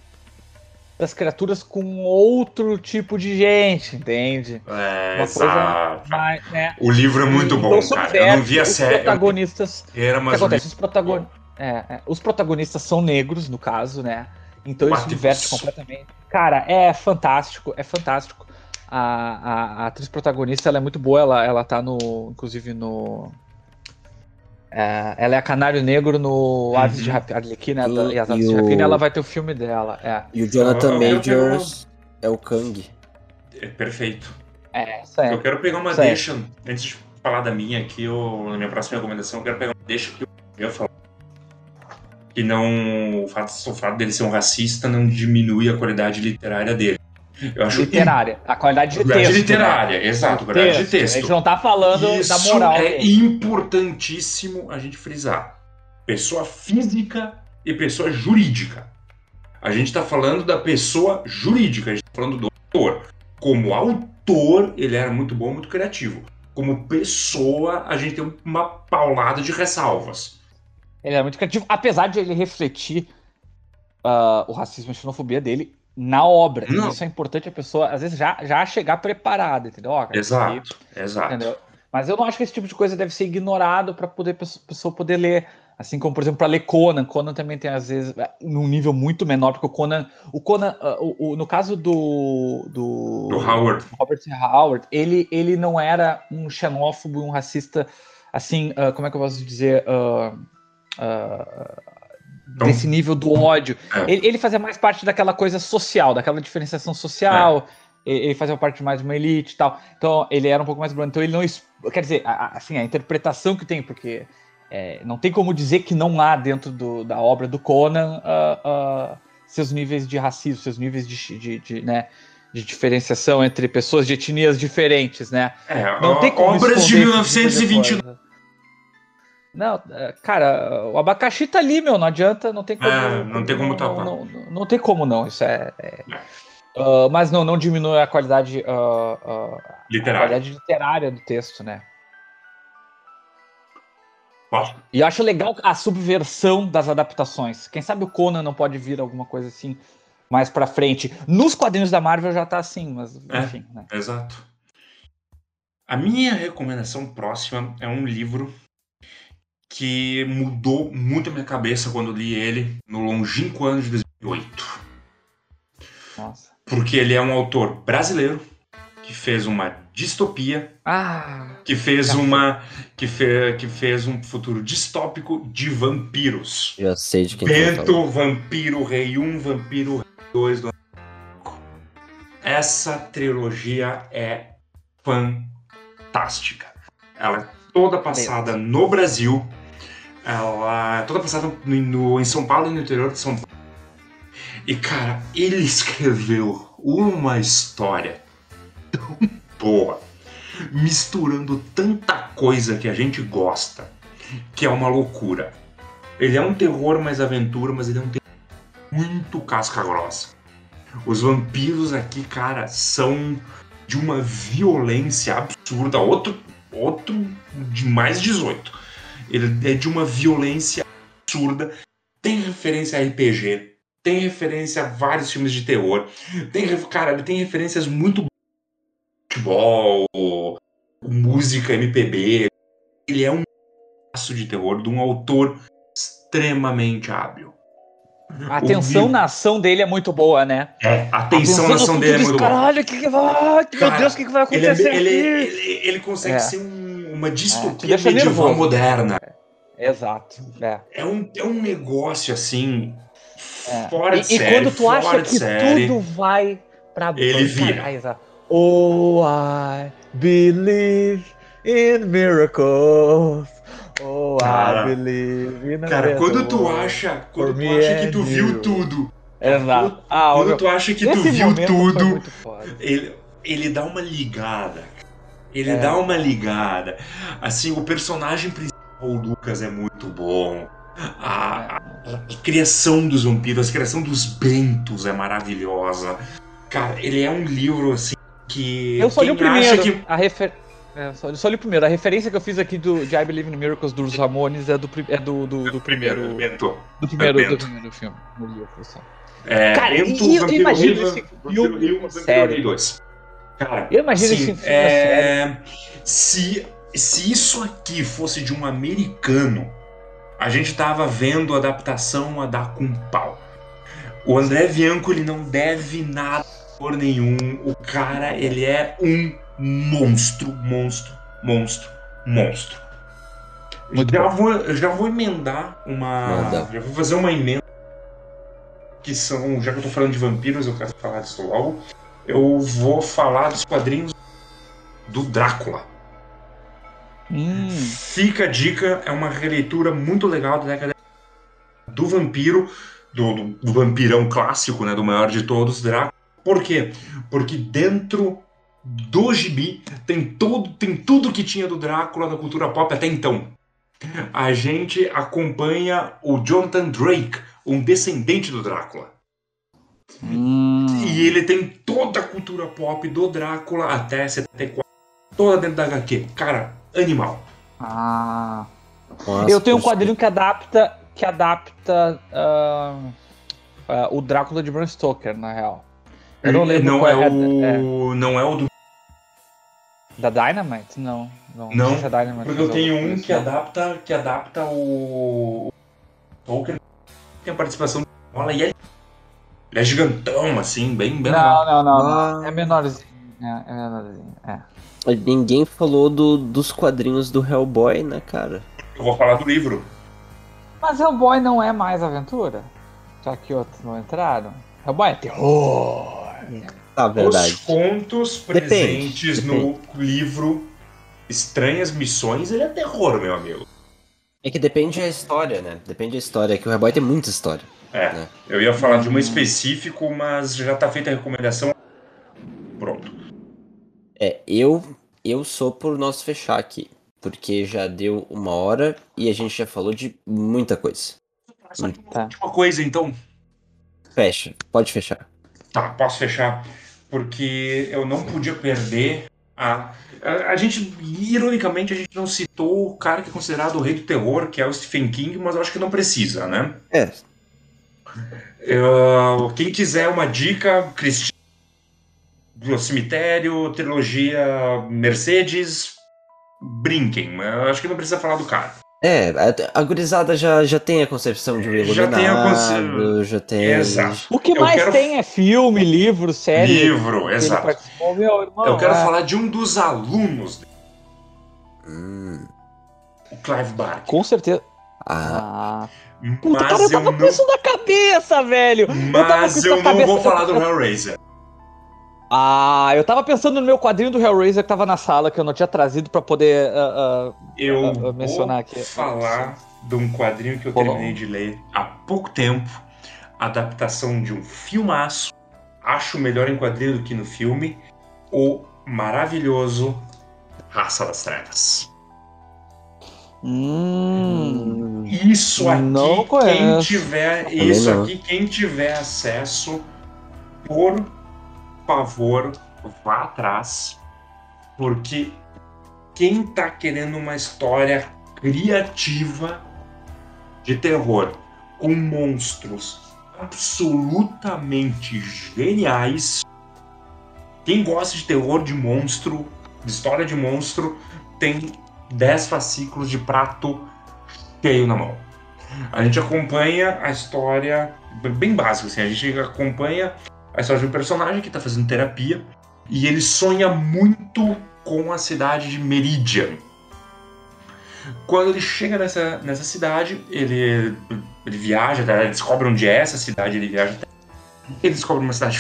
das criaturas com outro tipo de gente, entende? É, uma exato. Mais, né? O livro é muito bom, então, cara. Eu não vi a os série. Protagonistas. Era, mas o que acontece? Os, protagon... é, é, os protagonistas são negros, no caso, né? Então ele subverte completamente. Cara, é fantástico, é fantástico. A, a, a, atriz protagonista ela é muito boa, ela, ela tá no. Inclusive no. É, ela é a Canário Negro no uhum. Aves de Arlequina e, e as Aves de Rapina, ela vai ter o filme dela. É. E o Jonathan eu, Majors eu, eu, é o Kang. É perfeito. É, isso aí. Eu quero pegar uma deixa, antes de falar da minha aqui, ou na minha próxima recomendação, eu quero pegar uma deixa que eu ia falar. Que não. O fato, o fato dele ser um racista não diminui a qualidade literária dele. Eu acho literária. A qualidade de texto. literária, né? exato, qualidade texto. de texto. A gente não tá falando Isso da moral. É importantíssimo a gente frisar. Pessoa física e pessoa jurídica. A gente está falando da pessoa jurídica, a gente está falando do autor. Como autor, ele era muito bom, muito criativo. Como pessoa, a gente tem uma paulada de ressalvas. Ele era muito criativo, apesar de ele refletir uh, o racismo e a xenofobia dele na obra. Não. Isso é importante a pessoa, às vezes, já, já chegar preparada, entendeu? Ó, exato, aqui, exato. Entendeu? Mas eu não acho que esse tipo de coisa deve ser ignorado para poder a pessoa poder ler. Assim como, por exemplo, para ler Conan. Conan também tem, às vezes, é, num nível muito menor, porque o Conan. O Conan, uh, o, o, no caso do. Do, do Howard. Robert Howard, ele, ele não era um xenófobo, um racista, assim, uh, como é que eu posso dizer? Uh, então, desse nível do ódio. É. Ele, ele, fazia mais parte daquela coisa social, daquela diferenciação social. É. Ele fazia parte mais de uma elite e tal. Então, ele era um pouco mais branco. Então, ele não. Quer dizer, a, assim, a interpretação que tem, porque é, não tem como dizer que não há dentro do, da obra do Conan uh, uh, seus níveis de racismo, seus níveis de, de, de, né, de diferenciação entre pessoas de etnias diferentes, né? É, não tem como obras de 1929. Não, é, cara, o abacaxi tá ali, meu, não adianta, não tem como. É, não tem como tapar. Não, não, não, tem como não, isso é. é. Uh, mas não, não diminui a qualidade, uh, uh, literária. A qualidade literária do texto, né? Posso? E eu acho legal a subversão das adaptações. Quem sabe o Conan não pode vir alguma coisa assim mais pra frente. Nos quadrinhos da Marvel já tá assim, mas é, enfim. Né? Exato. A minha recomendação próxima é um livro que mudou muito a minha cabeça quando li ele no longínquo ano de 2008. Nossa. Porque ele é um autor brasileiro que fez uma distopia, ah, que fez uma que, fe, que fez um futuro distópico de vampiros. Já sei de quem Bento, Vampiro Rei 1, Vampiro Rei 2 do Essa trilogia é fantástica. Ela é toda passada no Brasil ela toda passada no, no, em São Paulo e no interior de São Paulo. E, cara, ele escreveu uma história tão boa, misturando tanta coisa que a gente gosta, que é uma loucura. Ele é um terror mais aventura, mas ele é um terror muito casca grossa. Os vampiros aqui, cara, são de uma violência absurda. Outro, outro de mais 18. Ele é de uma violência absurda. Tem referência a RPG, tem referência a vários filmes de terror. Tem, cara, ele tem referências muito futebol, música MPB. Ele é um passo de terror de um autor extremamente hábil. A tensão na ação dele é muito boa, né? É, a tensão na ação dele é muito boa. Caralho, que que vai... Meu Deus, o que, que vai acontecer ele, é, ele, ele, ele, consegue é. ser um, uma distopia é, medieval moderna. Exato. É, é, um, é um negócio assim. É. Fora de e, série. E quando tu acha que série, tudo vai pra Ele vira. Oh, I believe in miracles. Oh, Cara, I believe in Cara, quando tu acha, quando tu acha que tu viu tudo, Exato. Ah, quando tu acha que tu viu tudo, ele, ele dá uma ligada. Ele É. dá uma ligada. Assim, o personagem principal, o Lucas, é muito bom. A, a- a criação dos vampiros, a criação dos bentos é maravilhosa. Cara, ele é um livro assim que. Eu só li o primeiro. que- A refer... é, só, só li o primeiro. A referência que eu fiz aqui do, de I Believe in Miracles dos Ramones é do, é do, do, do primeiro. Bento. Do primeiro, Bento. do primeiro filme. No livro, assim. É, Cara, Bento, e eu imagino esse filme sério. Rei 2. Cara, Eu imagino sim, esse é... se, se isso aqui fosse de um americano, a gente tava vendo a adaptação a dar com pau. O André Bianco, ele não deve nada por nenhum. O cara, ele é um monstro, monstro, monstro, monstro. Muito já, bom. vou, eu já vou emendar uma. Manda. Já vou fazer uma emenda. Que são. Já que eu tô falando de vampiros, eu quero falar disso logo. Eu vou falar dos quadrinhos do Drácula. Hum, Fica a dica, é uma releitura muito legal da década do vampiro, do, do- do vampirão clássico, né, do maior de todos, Drácula. Por quê? Porque dentro do gibi tem todo, tem tudo que tinha do Drácula na cultura pop até então. A gente acompanha o Jonathan Drake, um descendente do Drácula. Hum. E ele tem toda a cultura pop do Drácula até 74, toda dentro da HQ. Cara, animal. Ah. Nossa, Eu tenho um quadrinho que adapta, que adapta ah, ah, o Drácula de Bram Stoker, na real. Eu não lembro não qual é, é, o não é o do Da Dynamite? Não. Não, Não, é Dynamite, porque eu tenho um que adapta que adapta o Tolkien tem a participação do Mola e ele ele é gigantão assim, bem bem Não, não, não, não. Ah. É menorzinho. É, é menorzinho. É. Ninguém falou do- dos quadrinhos do Hellboy, né, cara? Eu vou falar do livro. Mas Hellboy não é mais aventura? Já que outros não entraram? Hellboy é terror. Tá, Os verdade. contos Depende, presentes no livro Estranhas Missões, ele é terror, meu amigo. É que depende da história, né? Depende da história, que o Hellboy tem muita história. É, né? eu ia falar de uma específico, mas já tá feita a recomendação. Pronto. É, eu eu sou por nós fechar aqui, porque já deu uma hora e a gente já falou de muita coisa. Só Tá. última coisa, então. Fecha, pode fechar. Tá, posso fechar. Porque eu não podia perder a. A, a gente, ironicamente, a gente não citou o cara que é considerado o rei do terror, que é o Stephen King, mas eu acho que não precisa, né? É, Eu- quem quiser uma dica, Cristina do Cemitério, trilogia Mercedes, brinquem. mas Eu acho que não precisa falar do cara. é, a, gurizada já, já tem a concepção de um Já tem a conce- já tem... Exato. O que Eu mais quero- tem é filme, livro, série. Livro, exato. Meu irmão, Eu quero é. falar de um dos alunos, Hum, o Clive Barker. Com certeza. ah, Ah. Puta, cara, eu Mas eu tava não, com isso na cabeça, velho. tava mas eu na não vou falar do Hellraiser. Ah, eu tava pensando no meu quadrinho do Hellraiser que tava na sala, que eu não tinha trazido pra poder. ah, ah, Eu Eu- eu vou mencionar aqui. falar de um quadrinho que eu Pô, terminei de ler há pouco tempo. Adaptação de um filmaço. Acho melhor em quadrinho do que no filme. O maravilhoso Raça das Trevas. Hum. Isso aqui, Não quem tiver, Também isso não. aqui, quem tiver acesso, por favor, vá atrás, porque quem tá querendo uma história criativa de terror com monstros absolutamente geniais, quem gosta de terror de monstro, de história de monstro, tem 10 fascículos de prato cheio na mão. A gente acompanha a história bem básica, assim, a gente acompanha a história de um personagem que está fazendo terapia e ele sonha muito com a cidade de Meridian. Quando ele chega nessa, nessa cidade, ele, ele viaja, ele descobre onde é essa cidade, ele viaja até. Ele descobre uma cidade.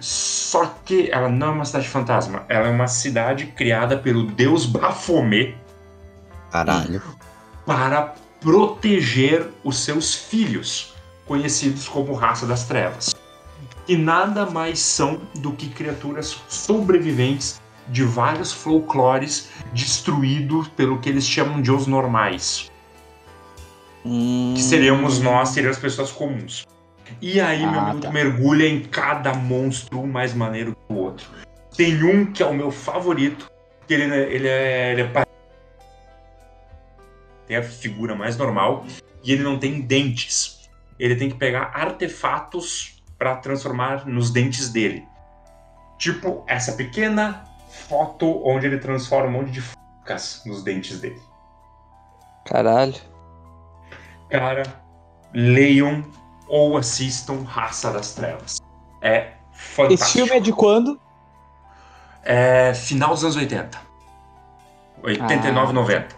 Só que ela não é uma cidade fantasma, ela é uma cidade criada pelo deus Baphomet, caralho. para proteger os seus filhos, conhecidos como raça das trevas, que nada mais são do que criaturas sobreviventes de vários folclores destruídos pelo que eles chamam de os normais, Hum, que seríamos nós, seriam as pessoas comuns. E aí, meu Ah, amigo, tá. mergulha em cada monstro um mais maneiro que o outro. Tem um que é o meu favorito, que ele, ele é, ele é tem a figura mais normal e ele não tem dentes. Ele tem que pegar artefatos para transformar nos dentes dele. Tipo essa pequena foto onde ele transforma um monte de facas nos dentes dele. Caralho. Cara, leiam ou assistam Raça das Trevas. É fantástico. Esse filme é de quando? É final dos anos 80. 89, Ah. 90.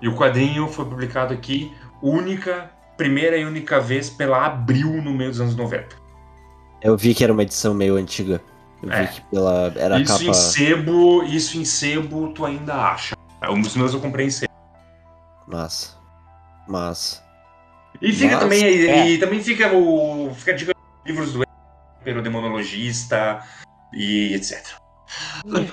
E o quadrinho foi publicado aqui, única, primeira e única vez pela Abril no meio dos anos 90. Eu vi que era uma edição meio antiga. Eu É. vi que pela, era a isso capa. em sebo, isso em sebo tu ainda acha. Um dos meus eu comprei em sebo. Massa. Massa. E fica Nossa, também aí, é. e também fica o fica a dica dos livros do pelo demonologista e etc.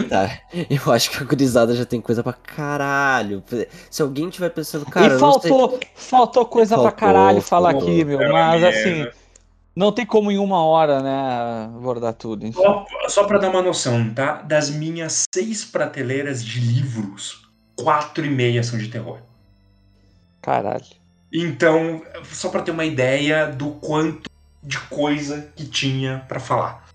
Tá, eu acho que a gurizada já tem coisa pra caralho. Se alguém tiver pensando, cara, e não sei- faltou, faltou coisa Faltou, pra caralho falar faltou. aqui, meu. Mas é, assim, não tem como em uma hora, né, abordar tudo. Enfim. Só, só para dar uma noção, tá? Das minhas seis prateleiras de livros, quatro e meia são de terror. Caralho. Então, só para ter uma ideia do quanto de coisa que tinha pra falar.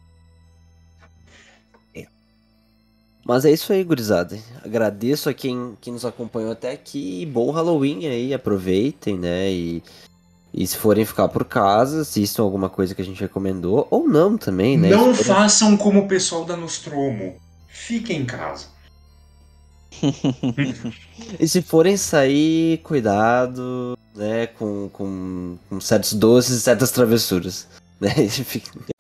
Mas é isso aí, gurizada. Agradeço a quem, quem nos acompanhou até aqui. Bom Halloween aí, aproveitem, né? E, e se forem ficar por casa, assistam alguma coisa que a gente recomendou. Ou não também, né? Não forem- façam como o pessoal da Nostromo. Fiquem em casa. E se forem sair, cuidado, né? Com, com, com certos doces e certas travessuras. Né?